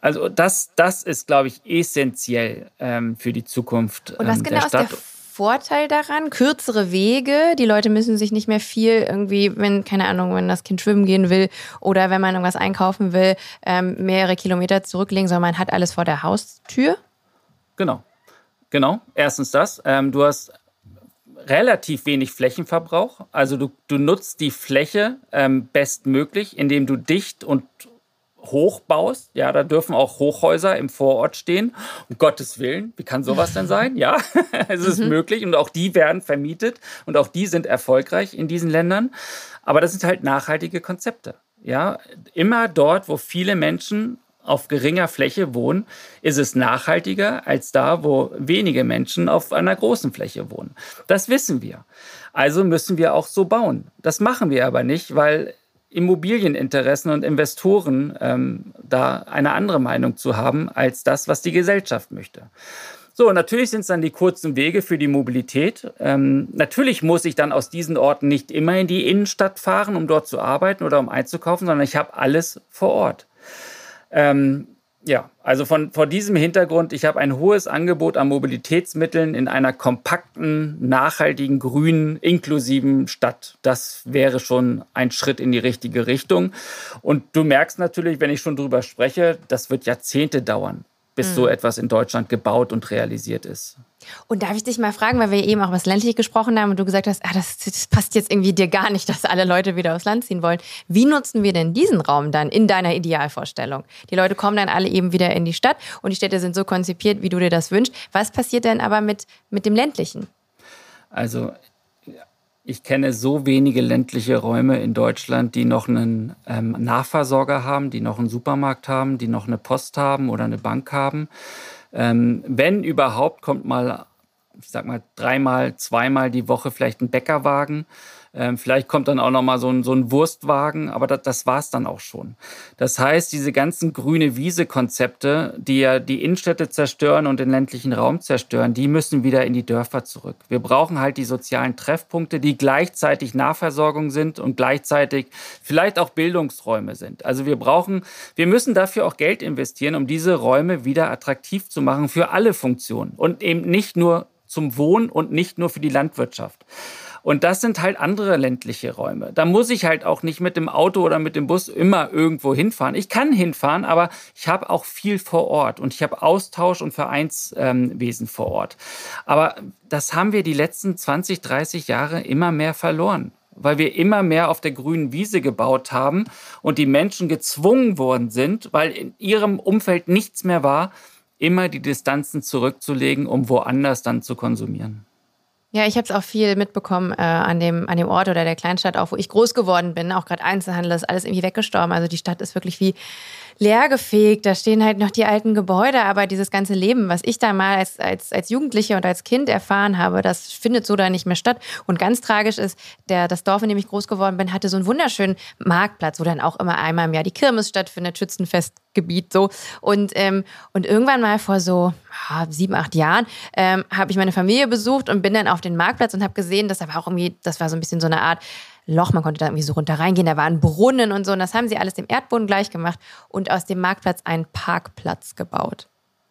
Also das, das ist, glaube ich, essentiell ähm, für die Zukunft Und was ähm, genau der Stadt. Ist der Vorteil daran? Kürzere Wege, die Leute müssen sich nicht mehr viel irgendwie, wenn, keine Ahnung, wenn das Kind schwimmen gehen will oder wenn man irgendwas einkaufen will, ähm, mehrere Kilometer zurücklegen, sondern man hat alles vor der Haustür. Genau. Genau. Erstens das. Ähm, du hast relativ wenig Flächenverbrauch. Also du, du nutzt die Fläche ähm, bestmöglich, indem du dicht und hoch baust. Ja, da dürfen auch Hochhäuser im Vorort stehen. Um Gottes Willen, wie kann sowas denn sein? Ja, es ist mhm. möglich und auch die werden vermietet und auch die sind erfolgreich in diesen Ländern. Aber das sind halt nachhaltige Konzepte. Ja, immer dort, wo viele Menschen auf geringer Fläche wohnen, ist es nachhaltiger als da, wo wenige Menschen auf einer großen Fläche wohnen. Das wissen wir. Also müssen wir auch so bauen. Das machen wir aber nicht, weil Immobilieninteressen und Investoren ähm, da eine andere Meinung zu haben als das, was die Gesellschaft möchte. So, natürlich sind es dann die kurzen Wege für die Mobilität. Ähm, natürlich muss ich dann aus diesen Orten nicht immer in die Innenstadt fahren, um dort zu arbeiten oder um einzukaufen, sondern ich habe alles vor Ort. Ähm, ja, also von, vor diesem Hintergrund, ich habe ein hohes Angebot an Mobilitätsmitteln in einer kompakten, nachhaltigen, grünen, inklusiven Stadt. Das wäre schon ein Schritt in die richtige Richtung. Und du merkst natürlich, wenn ich schon drüber spreche, das wird Jahrzehnte dauern, bis mhm. so etwas in Deutschland gebaut und realisiert ist. Und darf ich dich mal fragen, weil wir eben auch was ländlich gesprochen haben und du gesagt hast, ah, das, das, passt jetzt irgendwie dir gar nicht, dass alle Leute wieder aufs Land ziehen wollen. Wie nutzen wir denn diesen Raum dann in deiner Idealvorstellung? Die Leute kommen dann alle eben wieder in die Stadt und die Städte sind so konzipiert, wie du dir das wünschst. Was passiert denn aber mit, mit dem ländlichen? Also ich kenne so wenige ländliche Räume in Deutschland, die noch einen ähm, Nahversorger haben, die noch einen Supermarkt haben, die noch eine Post haben oder eine Bank haben. Ähm, wenn überhaupt, kommt mal, ich sag mal, dreimal, zweimal die Woche vielleicht ein Bäckerwagen. Ähm, vielleicht kommt dann auch noch mal so ein, so ein Wurstwagen, aber das, das war es dann auch schon. Das heißt, diese ganzen grüne Wiese-Konzepte, die ja die Innenstädte zerstören und den ländlichen Raum zerstören, die müssen wieder in die Dörfer zurück. Wir brauchen halt die sozialen Treffpunkte, die gleichzeitig Nahversorgung sind und gleichzeitig vielleicht auch Bildungsräume sind. Also wir brauchen, wir müssen dafür auch Geld investieren, um diese Räume wieder attraktiv zu machen für alle Funktionen und eben nicht nur zum Wohnen und nicht nur für die Landwirtschaft. Und das sind halt andere ländliche Räume. Da muss ich halt auch nicht mit dem Auto oder mit dem Bus immer irgendwo hinfahren. Ich kann hinfahren, aber ich habe auch viel vor Ort und ich habe Austausch und Vereinswesen ähm, vor Ort. Aber das haben wir die letzten 20, 30 Jahre immer mehr verloren weil wir immer mehr auf der grünen Wiese gebaut haben und die Menschen gezwungen worden sind, weil in ihrem Umfeld nichts mehr war, immer die Distanzen zurückzulegen, um woanders dann zu konsumieren. Ja, ich habe es auch viel mitbekommen äh, an, dem, an dem Ort oder der Kleinstadt, auch wo ich groß geworden bin. Auch gerade Einzelhandel ist alles irgendwie weggestorben. Also die Stadt ist wirklich wie leergefegt. Da stehen halt noch die alten Gebäude, aber dieses ganze Leben, was ich da mal als, als, als Jugendliche und als Kind erfahren habe, das findet so da nicht mehr statt. Und ganz tragisch ist, der, das Dorf, in dem ich groß geworden bin, hatte so einen wunderschönen Marktplatz, wo dann auch immer einmal im Jahr die Kirmes stattfindet, Schützenfestgebiet so. Und, ähm, und irgendwann mal vor so ja, sieben, acht Jahren ähm, habe ich meine Familie besucht und bin dann auf den Marktplatz und habe gesehen, dass da war auch irgendwie, das war so ein bisschen so eine Art Loch, man konnte da irgendwie so runter reingehen, da waren Brunnen und so. Und das haben sie alles dem Erdboden gleich gemacht und aus dem Marktplatz einen Parkplatz gebaut.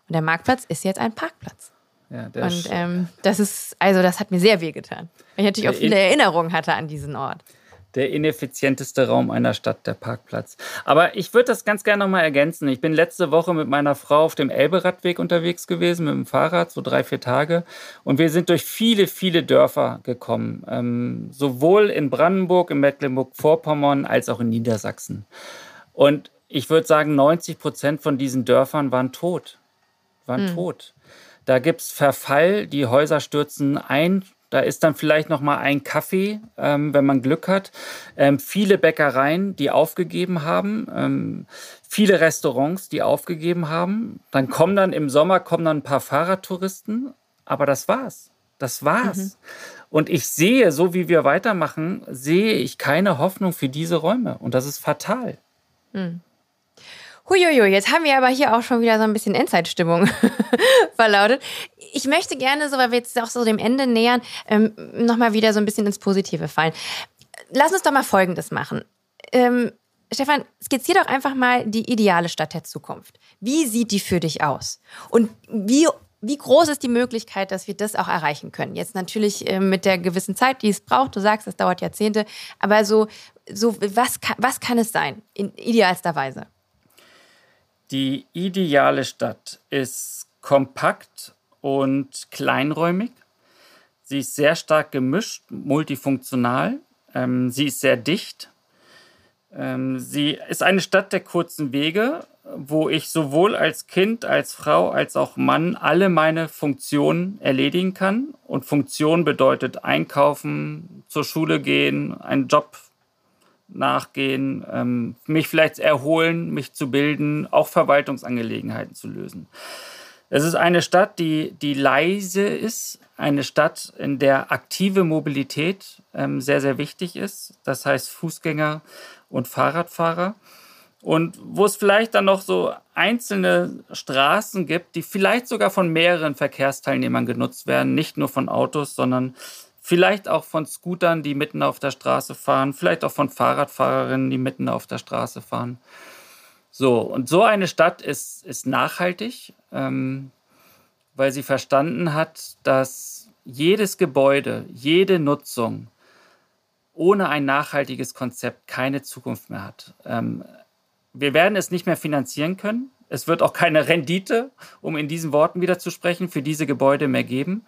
Und der Marktplatz ist jetzt ein Parkplatz. Ja, und ähm, das ist, also das hat mir sehr wehgetan. Weil ich natürlich auch viele Erinnerungen hatte an diesen Ort der ineffizienteste Raum einer Stadt, der Parkplatz. Aber ich würde das ganz gerne nochmal ergänzen. Ich bin letzte Woche mit meiner Frau auf dem Elberadweg unterwegs gewesen, mit dem Fahrrad, so drei, vier Tage. Und wir sind durch viele, viele Dörfer gekommen. Ähm, sowohl in Brandenburg, in Mecklenburg-Vorpommern, als auch in Niedersachsen. Und ich würde sagen, 90 Prozent von diesen Dörfern waren tot. Waren mhm. tot. Da gibt es Verfall, die Häuser stürzen ein, da ist dann vielleicht noch mal ein Kaffee, ähm, wenn man Glück hat. Ähm, viele Bäckereien, die aufgegeben haben. Ähm, viele Restaurants, die aufgegeben haben. Dann kommen dann im Sommer kommen dann ein paar Fahrradtouristen. Aber das war's. Das war's. Mhm. Und ich sehe, so wie wir weitermachen, sehe ich keine Hoffnung für diese Räume. Und das ist fatal. Mhm. Huiuiui, jetzt haben wir aber hier auch schon wieder so ein bisschen Endzeitstimmung verlautet. Ich möchte gerne, so weil wir jetzt auch so dem Ende nähern, ähm, nochmal wieder so ein bisschen ins Positive fallen. Lass uns doch mal Folgendes machen. Ähm, Stefan, skizzier doch einfach mal die ideale Stadt der Zukunft. Wie sieht die für dich aus? Und wie, wie groß ist die Möglichkeit, dass wir das auch erreichen können? Jetzt natürlich äh, mit der gewissen Zeit, die es braucht. Du sagst, es dauert Jahrzehnte. Aber so, so was, kann, was kann es sein, in idealster Weise? Die ideale Stadt ist kompakt und kleinräumig. Sie ist sehr stark gemischt, multifunktional. Ähm, sie ist sehr dicht. Ähm, sie ist eine Stadt der kurzen Wege, wo ich sowohl als Kind, als Frau, als auch Mann alle meine Funktionen erledigen kann. Und Funktion bedeutet einkaufen, zur Schule gehen, einen Job nachgehen, ähm, mich vielleicht erholen, mich zu bilden, auch Verwaltungsangelegenheiten zu lösen. Es ist eine Stadt, die, die leise ist, eine Stadt, in der aktive Mobilität ähm, sehr, sehr wichtig ist. Das heißt Fußgänger und Fahrradfahrer. Und wo es vielleicht dann noch so einzelne Straßen gibt, die vielleicht sogar von mehreren Verkehrsteilnehmern genutzt werden, nicht nur von Autos, sondern Vielleicht auch von Scootern, die mitten auf der Straße fahren. Vielleicht auch von Fahrradfahrerinnen, die mitten auf der Straße fahren. So, und so eine Stadt ist, ist nachhaltig, ähm, weil sie verstanden hat, dass jedes Gebäude, jede Nutzung ohne ein nachhaltiges Konzept keine Zukunft mehr hat. Ähm, wir werden es nicht mehr finanzieren können. Es wird auch keine Rendite, um in diesen Worten wieder zu sprechen, für diese Gebäude mehr geben.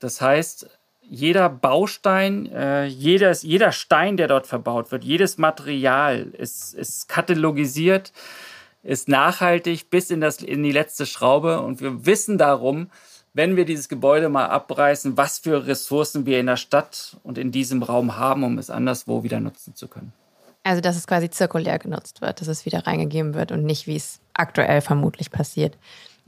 Das heißt, jeder Baustein, äh, jedes, jeder Stein, der dort verbaut wird, jedes Material ist, ist katalogisiert, ist nachhaltig bis in, das, in die letzte Schraube. Und wir wissen darum, wenn wir dieses Gebäude mal abreißen, was für Ressourcen wir in der Stadt und in diesem Raum haben, um es anderswo wieder nutzen zu können. Also, dass es quasi zirkulär genutzt wird, dass es wieder reingegeben wird und nicht, wie es aktuell vermutlich passiert.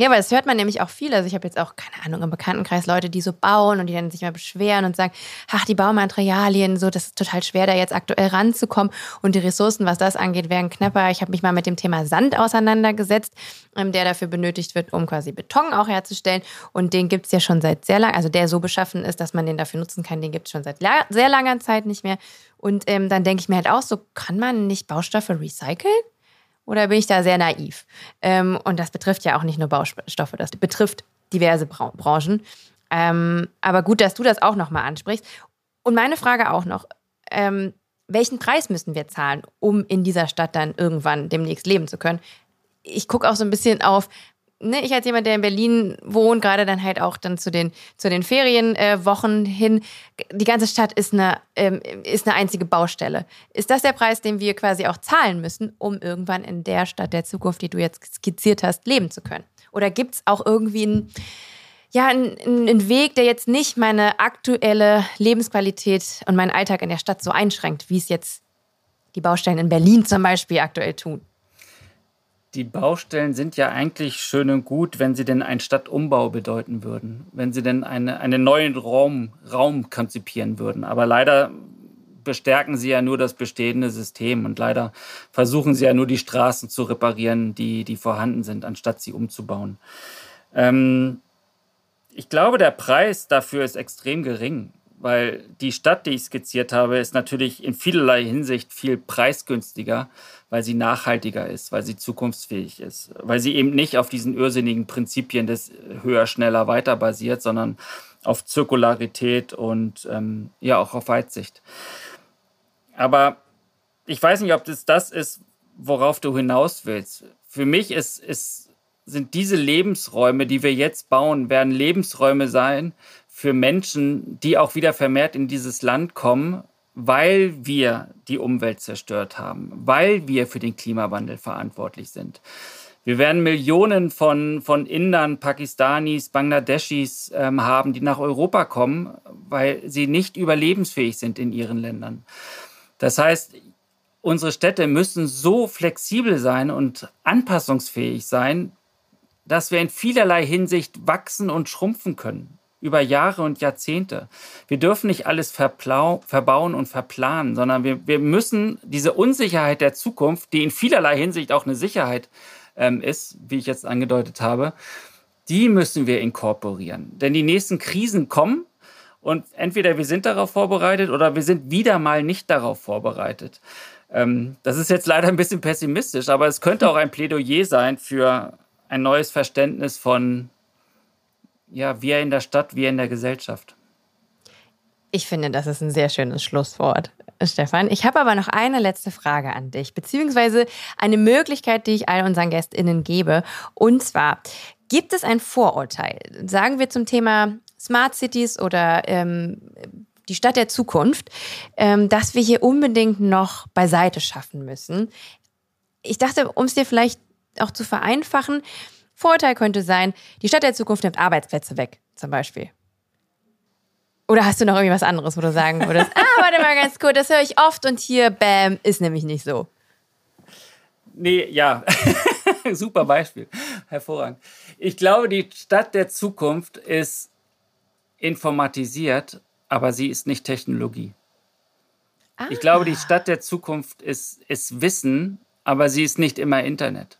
Ja, weil das hört man nämlich auch viel. Also ich habe jetzt auch, keine Ahnung, im Bekanntenkreis Leute, die so bauen und die dann sich mal beschweren und sagen, ach, die Baumaterialien, so, das ist total schwer, da jetzt aktuell ranzukommen. Und die Ressourcen, was das angeht, werden knapper. Ich habe mich mal mit dem Thema Sand auseinandergesetzt, ähm, der dafür benötigt wird, um quasi Beton auch herzustellen. Und den gibt es ja schon seit sehr lang, also der so beschaffen ist, dass man den dafür nutzen kann, den gibt es schon seit sehr langer Zeit nicht mehr. Und ähm, dann denke ich mir halt auch so, kann man nicht Baustoffe recyceln? Oder bin ich da sehr naiv? Ähm, und das betrifft ja auch nicht nur Baustoffe, das betrifft diverse Bra Branchen. Ähm, aber gut, dass du das auch nochmal ansprichst. Und meine Frage auch noch, ähm, welchen Preis müssen wir zahlen, um in dieser Stadt dann irgendwann demnächst leben zu können? Ich gucke auch so ein bisschen auf, ne, ich als jemand, der in Berlin wohnt, gerade dann halt auch dann zu den, zu den Ferienwochen äh, hin, die ganze Stadt ist eine, ähm, ist eine einzige Baustelle. Ist das der Preis, den wir quasi auch zahlen müssen, um irgendwann in der Stadt der Zukunft, die du jetzt skizziert hast, leben zu können? Oder gibt es auch irgendwie einen, ja, einen, einen Weg, der jetzt nicht meine aktuelle Lebensqualität und meinen Alltag in der Stadt so einschränkt, wie es jetzt die Baustellen in Berlin zum Beispiel aktuell tun? Die Baustellen sind ja eigentlich schön und gut, wenn sie denn einen Stadtumbau bedeuten würden, wenn sie denn eine, einen neuen Raum, Raum konzipieren würden. Aber leider bestärken sie ja nur das bestehende System und leider versuchen sie ja nur die Straßen zu reparieren, die, die vorhanden sind, anstatt sie umzubauen. Ähm, ich glaube, der Preis dafür ist extrem gering weil die Stadt, die ich skizziert habe, ist natürlich in vielerlei Hinsicht viel preisgünstiger, weil sie nachhaltiger ist, weil sie zukunftsfähig ist, weil sie eben nicht auf diesen irrsinnigen Prinzipien des höher, schneller, weiter basiert, sondern auf Zirkularität und ähm, ja auch auf Weitsicht. Aber ich weiß nicht, ob das das ist, worauf du hinaus willst. Für mich ist, ist, sind diese Lebensräume, die wir jetzt bauen, werden Lebensräume sein, für Menschen, die auch wieder vermehrt in dieses Land kommen, weil wir die Umwelt zerstört haben, weil wir für den Klimawandel verantwortlich sind. Wir werden Millionen von, von Indern, Pakistanis, Bangladeschis ähm, haben, die nach Europa kommen, weil sie nicht überlebensfähig sind in ihren Ländern. Das heißt, unsere Städte müssen so flexibel sein und anpassungsfähig sein, dass wir in vielerlei Hinsicht wachsen und schrumpfen können über Jahre und Jahrzehnte. Wir dürfen nicht alles verbauen und verplanen, sondern wir, wir müssen diese Unsicherheit der Zukunft, die in vielerlei Hinsicht auch eine Sicherheit ähm, ist, wie ich jetzt angedeutet habe, die müssen wir inkorporieren. Denn die nächsten Krisen kommen und entweder wir sind darauf vorbereitet oder wir sind wieder mal nicht darauf vorbereitet. Ähm, das ist jetzt leider ein bisschen pessimistisch, aber es könnte auch ein Plädoyer sein für ein neues Verständnis von ja, wir in der Stadt, wir in der Gesellschaft. Ich finde, das ist ein sehr schönes Schlusswort, Stefan. Ich habe aber noch eine letzte Frage an dich, beziehungsweise eine Möglichkeit, die ich all unseren GästInnen gebe. Und zwar, gibt es ein Vorurteil, sagen wir zum Thema Smart Cities oder ähm, die Stadt der Zukunft, ähm, dass wir hier unbedingt noch beiseite schaffen müssen? Ich dachte, um es dir vielleicht auch zu vereinfachen, Vorteil könnte sein, die Stadt der Zukunft nimmt Arbeitsplätze weg, zum Beispiel. Oder hast du noch irgendwie was anderes, wo du sagen würdest, ah, warte mal ganz kurz, das höre ich oft und hier, bam, ist nämlich nicht so. Nee, ja. Super Beispiel. Hervorragend. Ich glaube, die Stadt der Zukunft ist informatisiert, aber sie ist nicht Technologie. Ah. Ich glaube, die Stadt der Zukunft ist, ist Wissen, aber sie ist nicht immer Internet.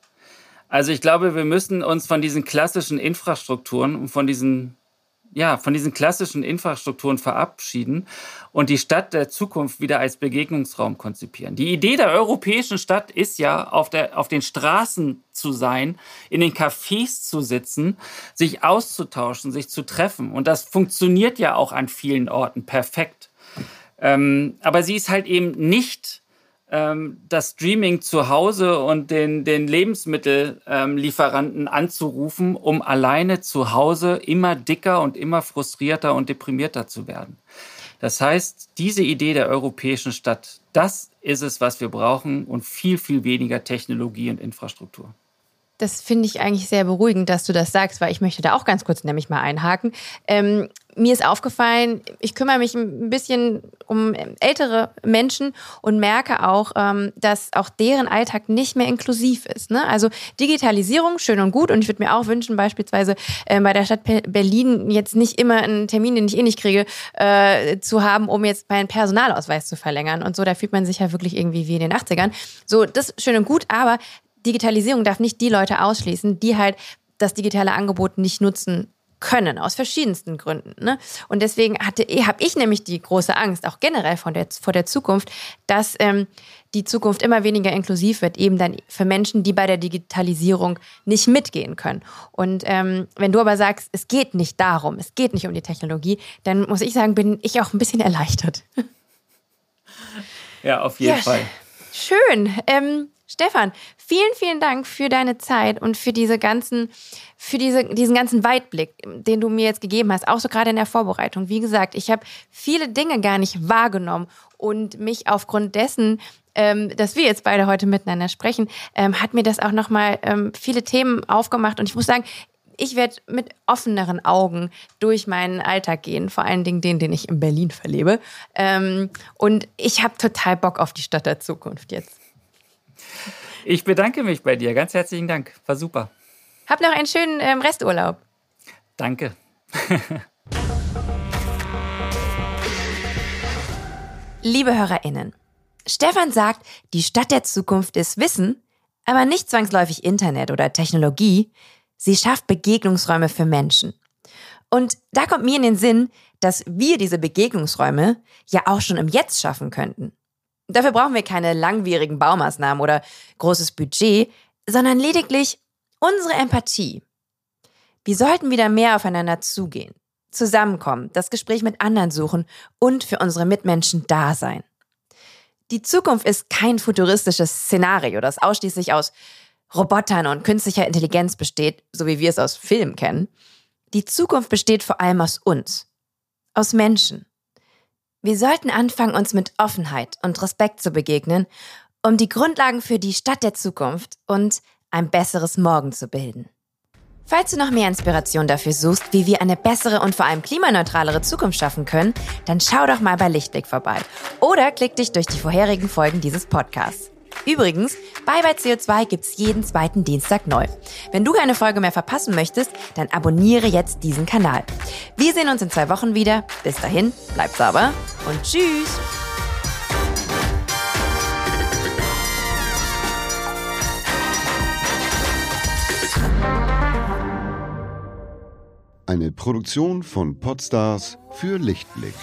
Also ich glaube, wir müssen uns von diesen klassischen Infrastrukturen und von diesen ja, von diesen klassischen Infrastrukturen verabschieden und die Stadt der Zukunft wieder als Begegnungsraum konzipieren. Die Idee der europäischen Stadt ist ja, auf, der, auf den Straßen zu sein, in den Cafés zu sitzen, sich auszutauschen, sich zu treffen. Und das funktioniert ja auch an vielen Orten perfekt. Ähm, aber sie ist halt eben nicht das Streaming zu Hause und den, den Lebensmittellieferanten ähm, anzurufen, um alleine zu Hause immer dicker und immer frustrierter und deprimierter zu werden. Das heißt, diese Idee der europäischen Stadt, das ist es, was wir brauchen und viel, viel weniger Technologie und Infrastruktur. Das finde ich eigentlich sehr beruhigend, dass du das sagst, weil ich möchte da auch ganz kurz nämlich mal einhaken. Ähm, mir ist aufgefallen, ich kümmere mich ein bisschen um ältere Menschen und merke auch, ähm, dass auch deren Alltag nicht mehr inklusiv ist. Ne? Also Digitalisierung, schön und gut. Und ich würde mir auch wünschen, beispielsweise äh, bei der Stadt Berlin jetzt nicht immer einen Termin, den ich eh nicht kriege, äh, zu haben, um jetzt meinen Personalausweis zu verlängern. Und so, da fühlt man sich ja wirklich irgendwie wie in den 80ern. So, das ist schön und gut, aber Digitalisierung darf nicht die Leute ausschließen, die halt das digitale Angebot nicht nutzen können, aus verschiedensten Gründen. Ne? Und deswegen hatte, habe ich nämlich die große Angst, auch generell von der, vor der Zukunft, dass ähm, die Zukunft immer weniger inklusiv wird, eben dann für Menschen, die bei der Digitalisierung nicht mitgehen können. Und ähm, wenn du aber sagst, es geht nicht darum, es geht nicht um die Technologie, dann muss ich sagen, bin ich auch ein bisschen erleichtert. Ja, auf jeden ja, Fall. Schön. Ähm, Stefan, vielen, vielen Dank für deine Zeit und für diese ganzen, für diese, diesen ganzen Weitblick, den du mir jetzt gegeben hast, auch so gerade in der Vorbereitung. Wie gesagt, ich habe viele Dinge gar nicht wahrgenommen und mich aufgrund dessen, ähm, dass wir jetzt beide heute miteinander sprechen, ähm, hat mir das auch nochmal ähm, viele Themen aufgemacht. Und ich muss sagen, ich werde mit offeneren Augen durch meinen Alltag gehen, vor allen Dingen den, den ich in Berlin verlebe. Ähm, und ich habe total Bock auf die Stadt der Zukunft jetzt. Ich bedanke mich bei dir. Ganz herzlichen Dank. War super. Hab noch einen schönen ähm, Resturlaub. Danke. Liebe HörerInnen, Stefan sagt, die Stadt der Zukunft ist Wissen, aber nicht zwangsläufig Internet oder Technologie. Sie schafft Begegnungsräume für Menschen. Und da kommt mir in den Sinn, dass wir diese Begegnungsräume ja auch schon im Jetzt schaffen könnten. Dafür brauchen wir keine langwierigen Baumaßnahmen oder großes Budget, sondern lediglich unsere Empathie. Wir sollten wieder mehr aufeinander zugehen, zusammenkommen, das Gespräch mit anderen suchen und für unsere Mitmenschen da sein. Die Zukunft ist kein futuristisches Szenario, das ausschließlich aus Robotern und künstlicher Intelligenz besteht, so wie wir es aus Filmen kennen. Die Zukunft besteht vor allem aus uns, aus Menschen. Wir sollten anfangen, uns mit Offenheit und Respekt zu begegnen, um die Grundlagen für die Stadt der Zukunft und ein besseres Morgen zu bilden. Falls du noch mehr Inspiration dafür suchst, wie wir eine bessere und vor allem klimaneutralere Zukunft schaffen können, dann schau doch mal bei Lichtblick vorbei oder klick dich durch die vorherigen Folgen dieses Podcasts. Übrigens, Bye Bye CO2 gibt's jeden zweiten Dienstag neu. Wenn du keine Folge mehr verpassen möchtest, dann abonniere jetzt diesen Kanal. Wir sehen uns in zwei Wochen wieder. Bis dahin, bleib sauber und tschüss! Eine Produktion von Podstars für Lichtblick.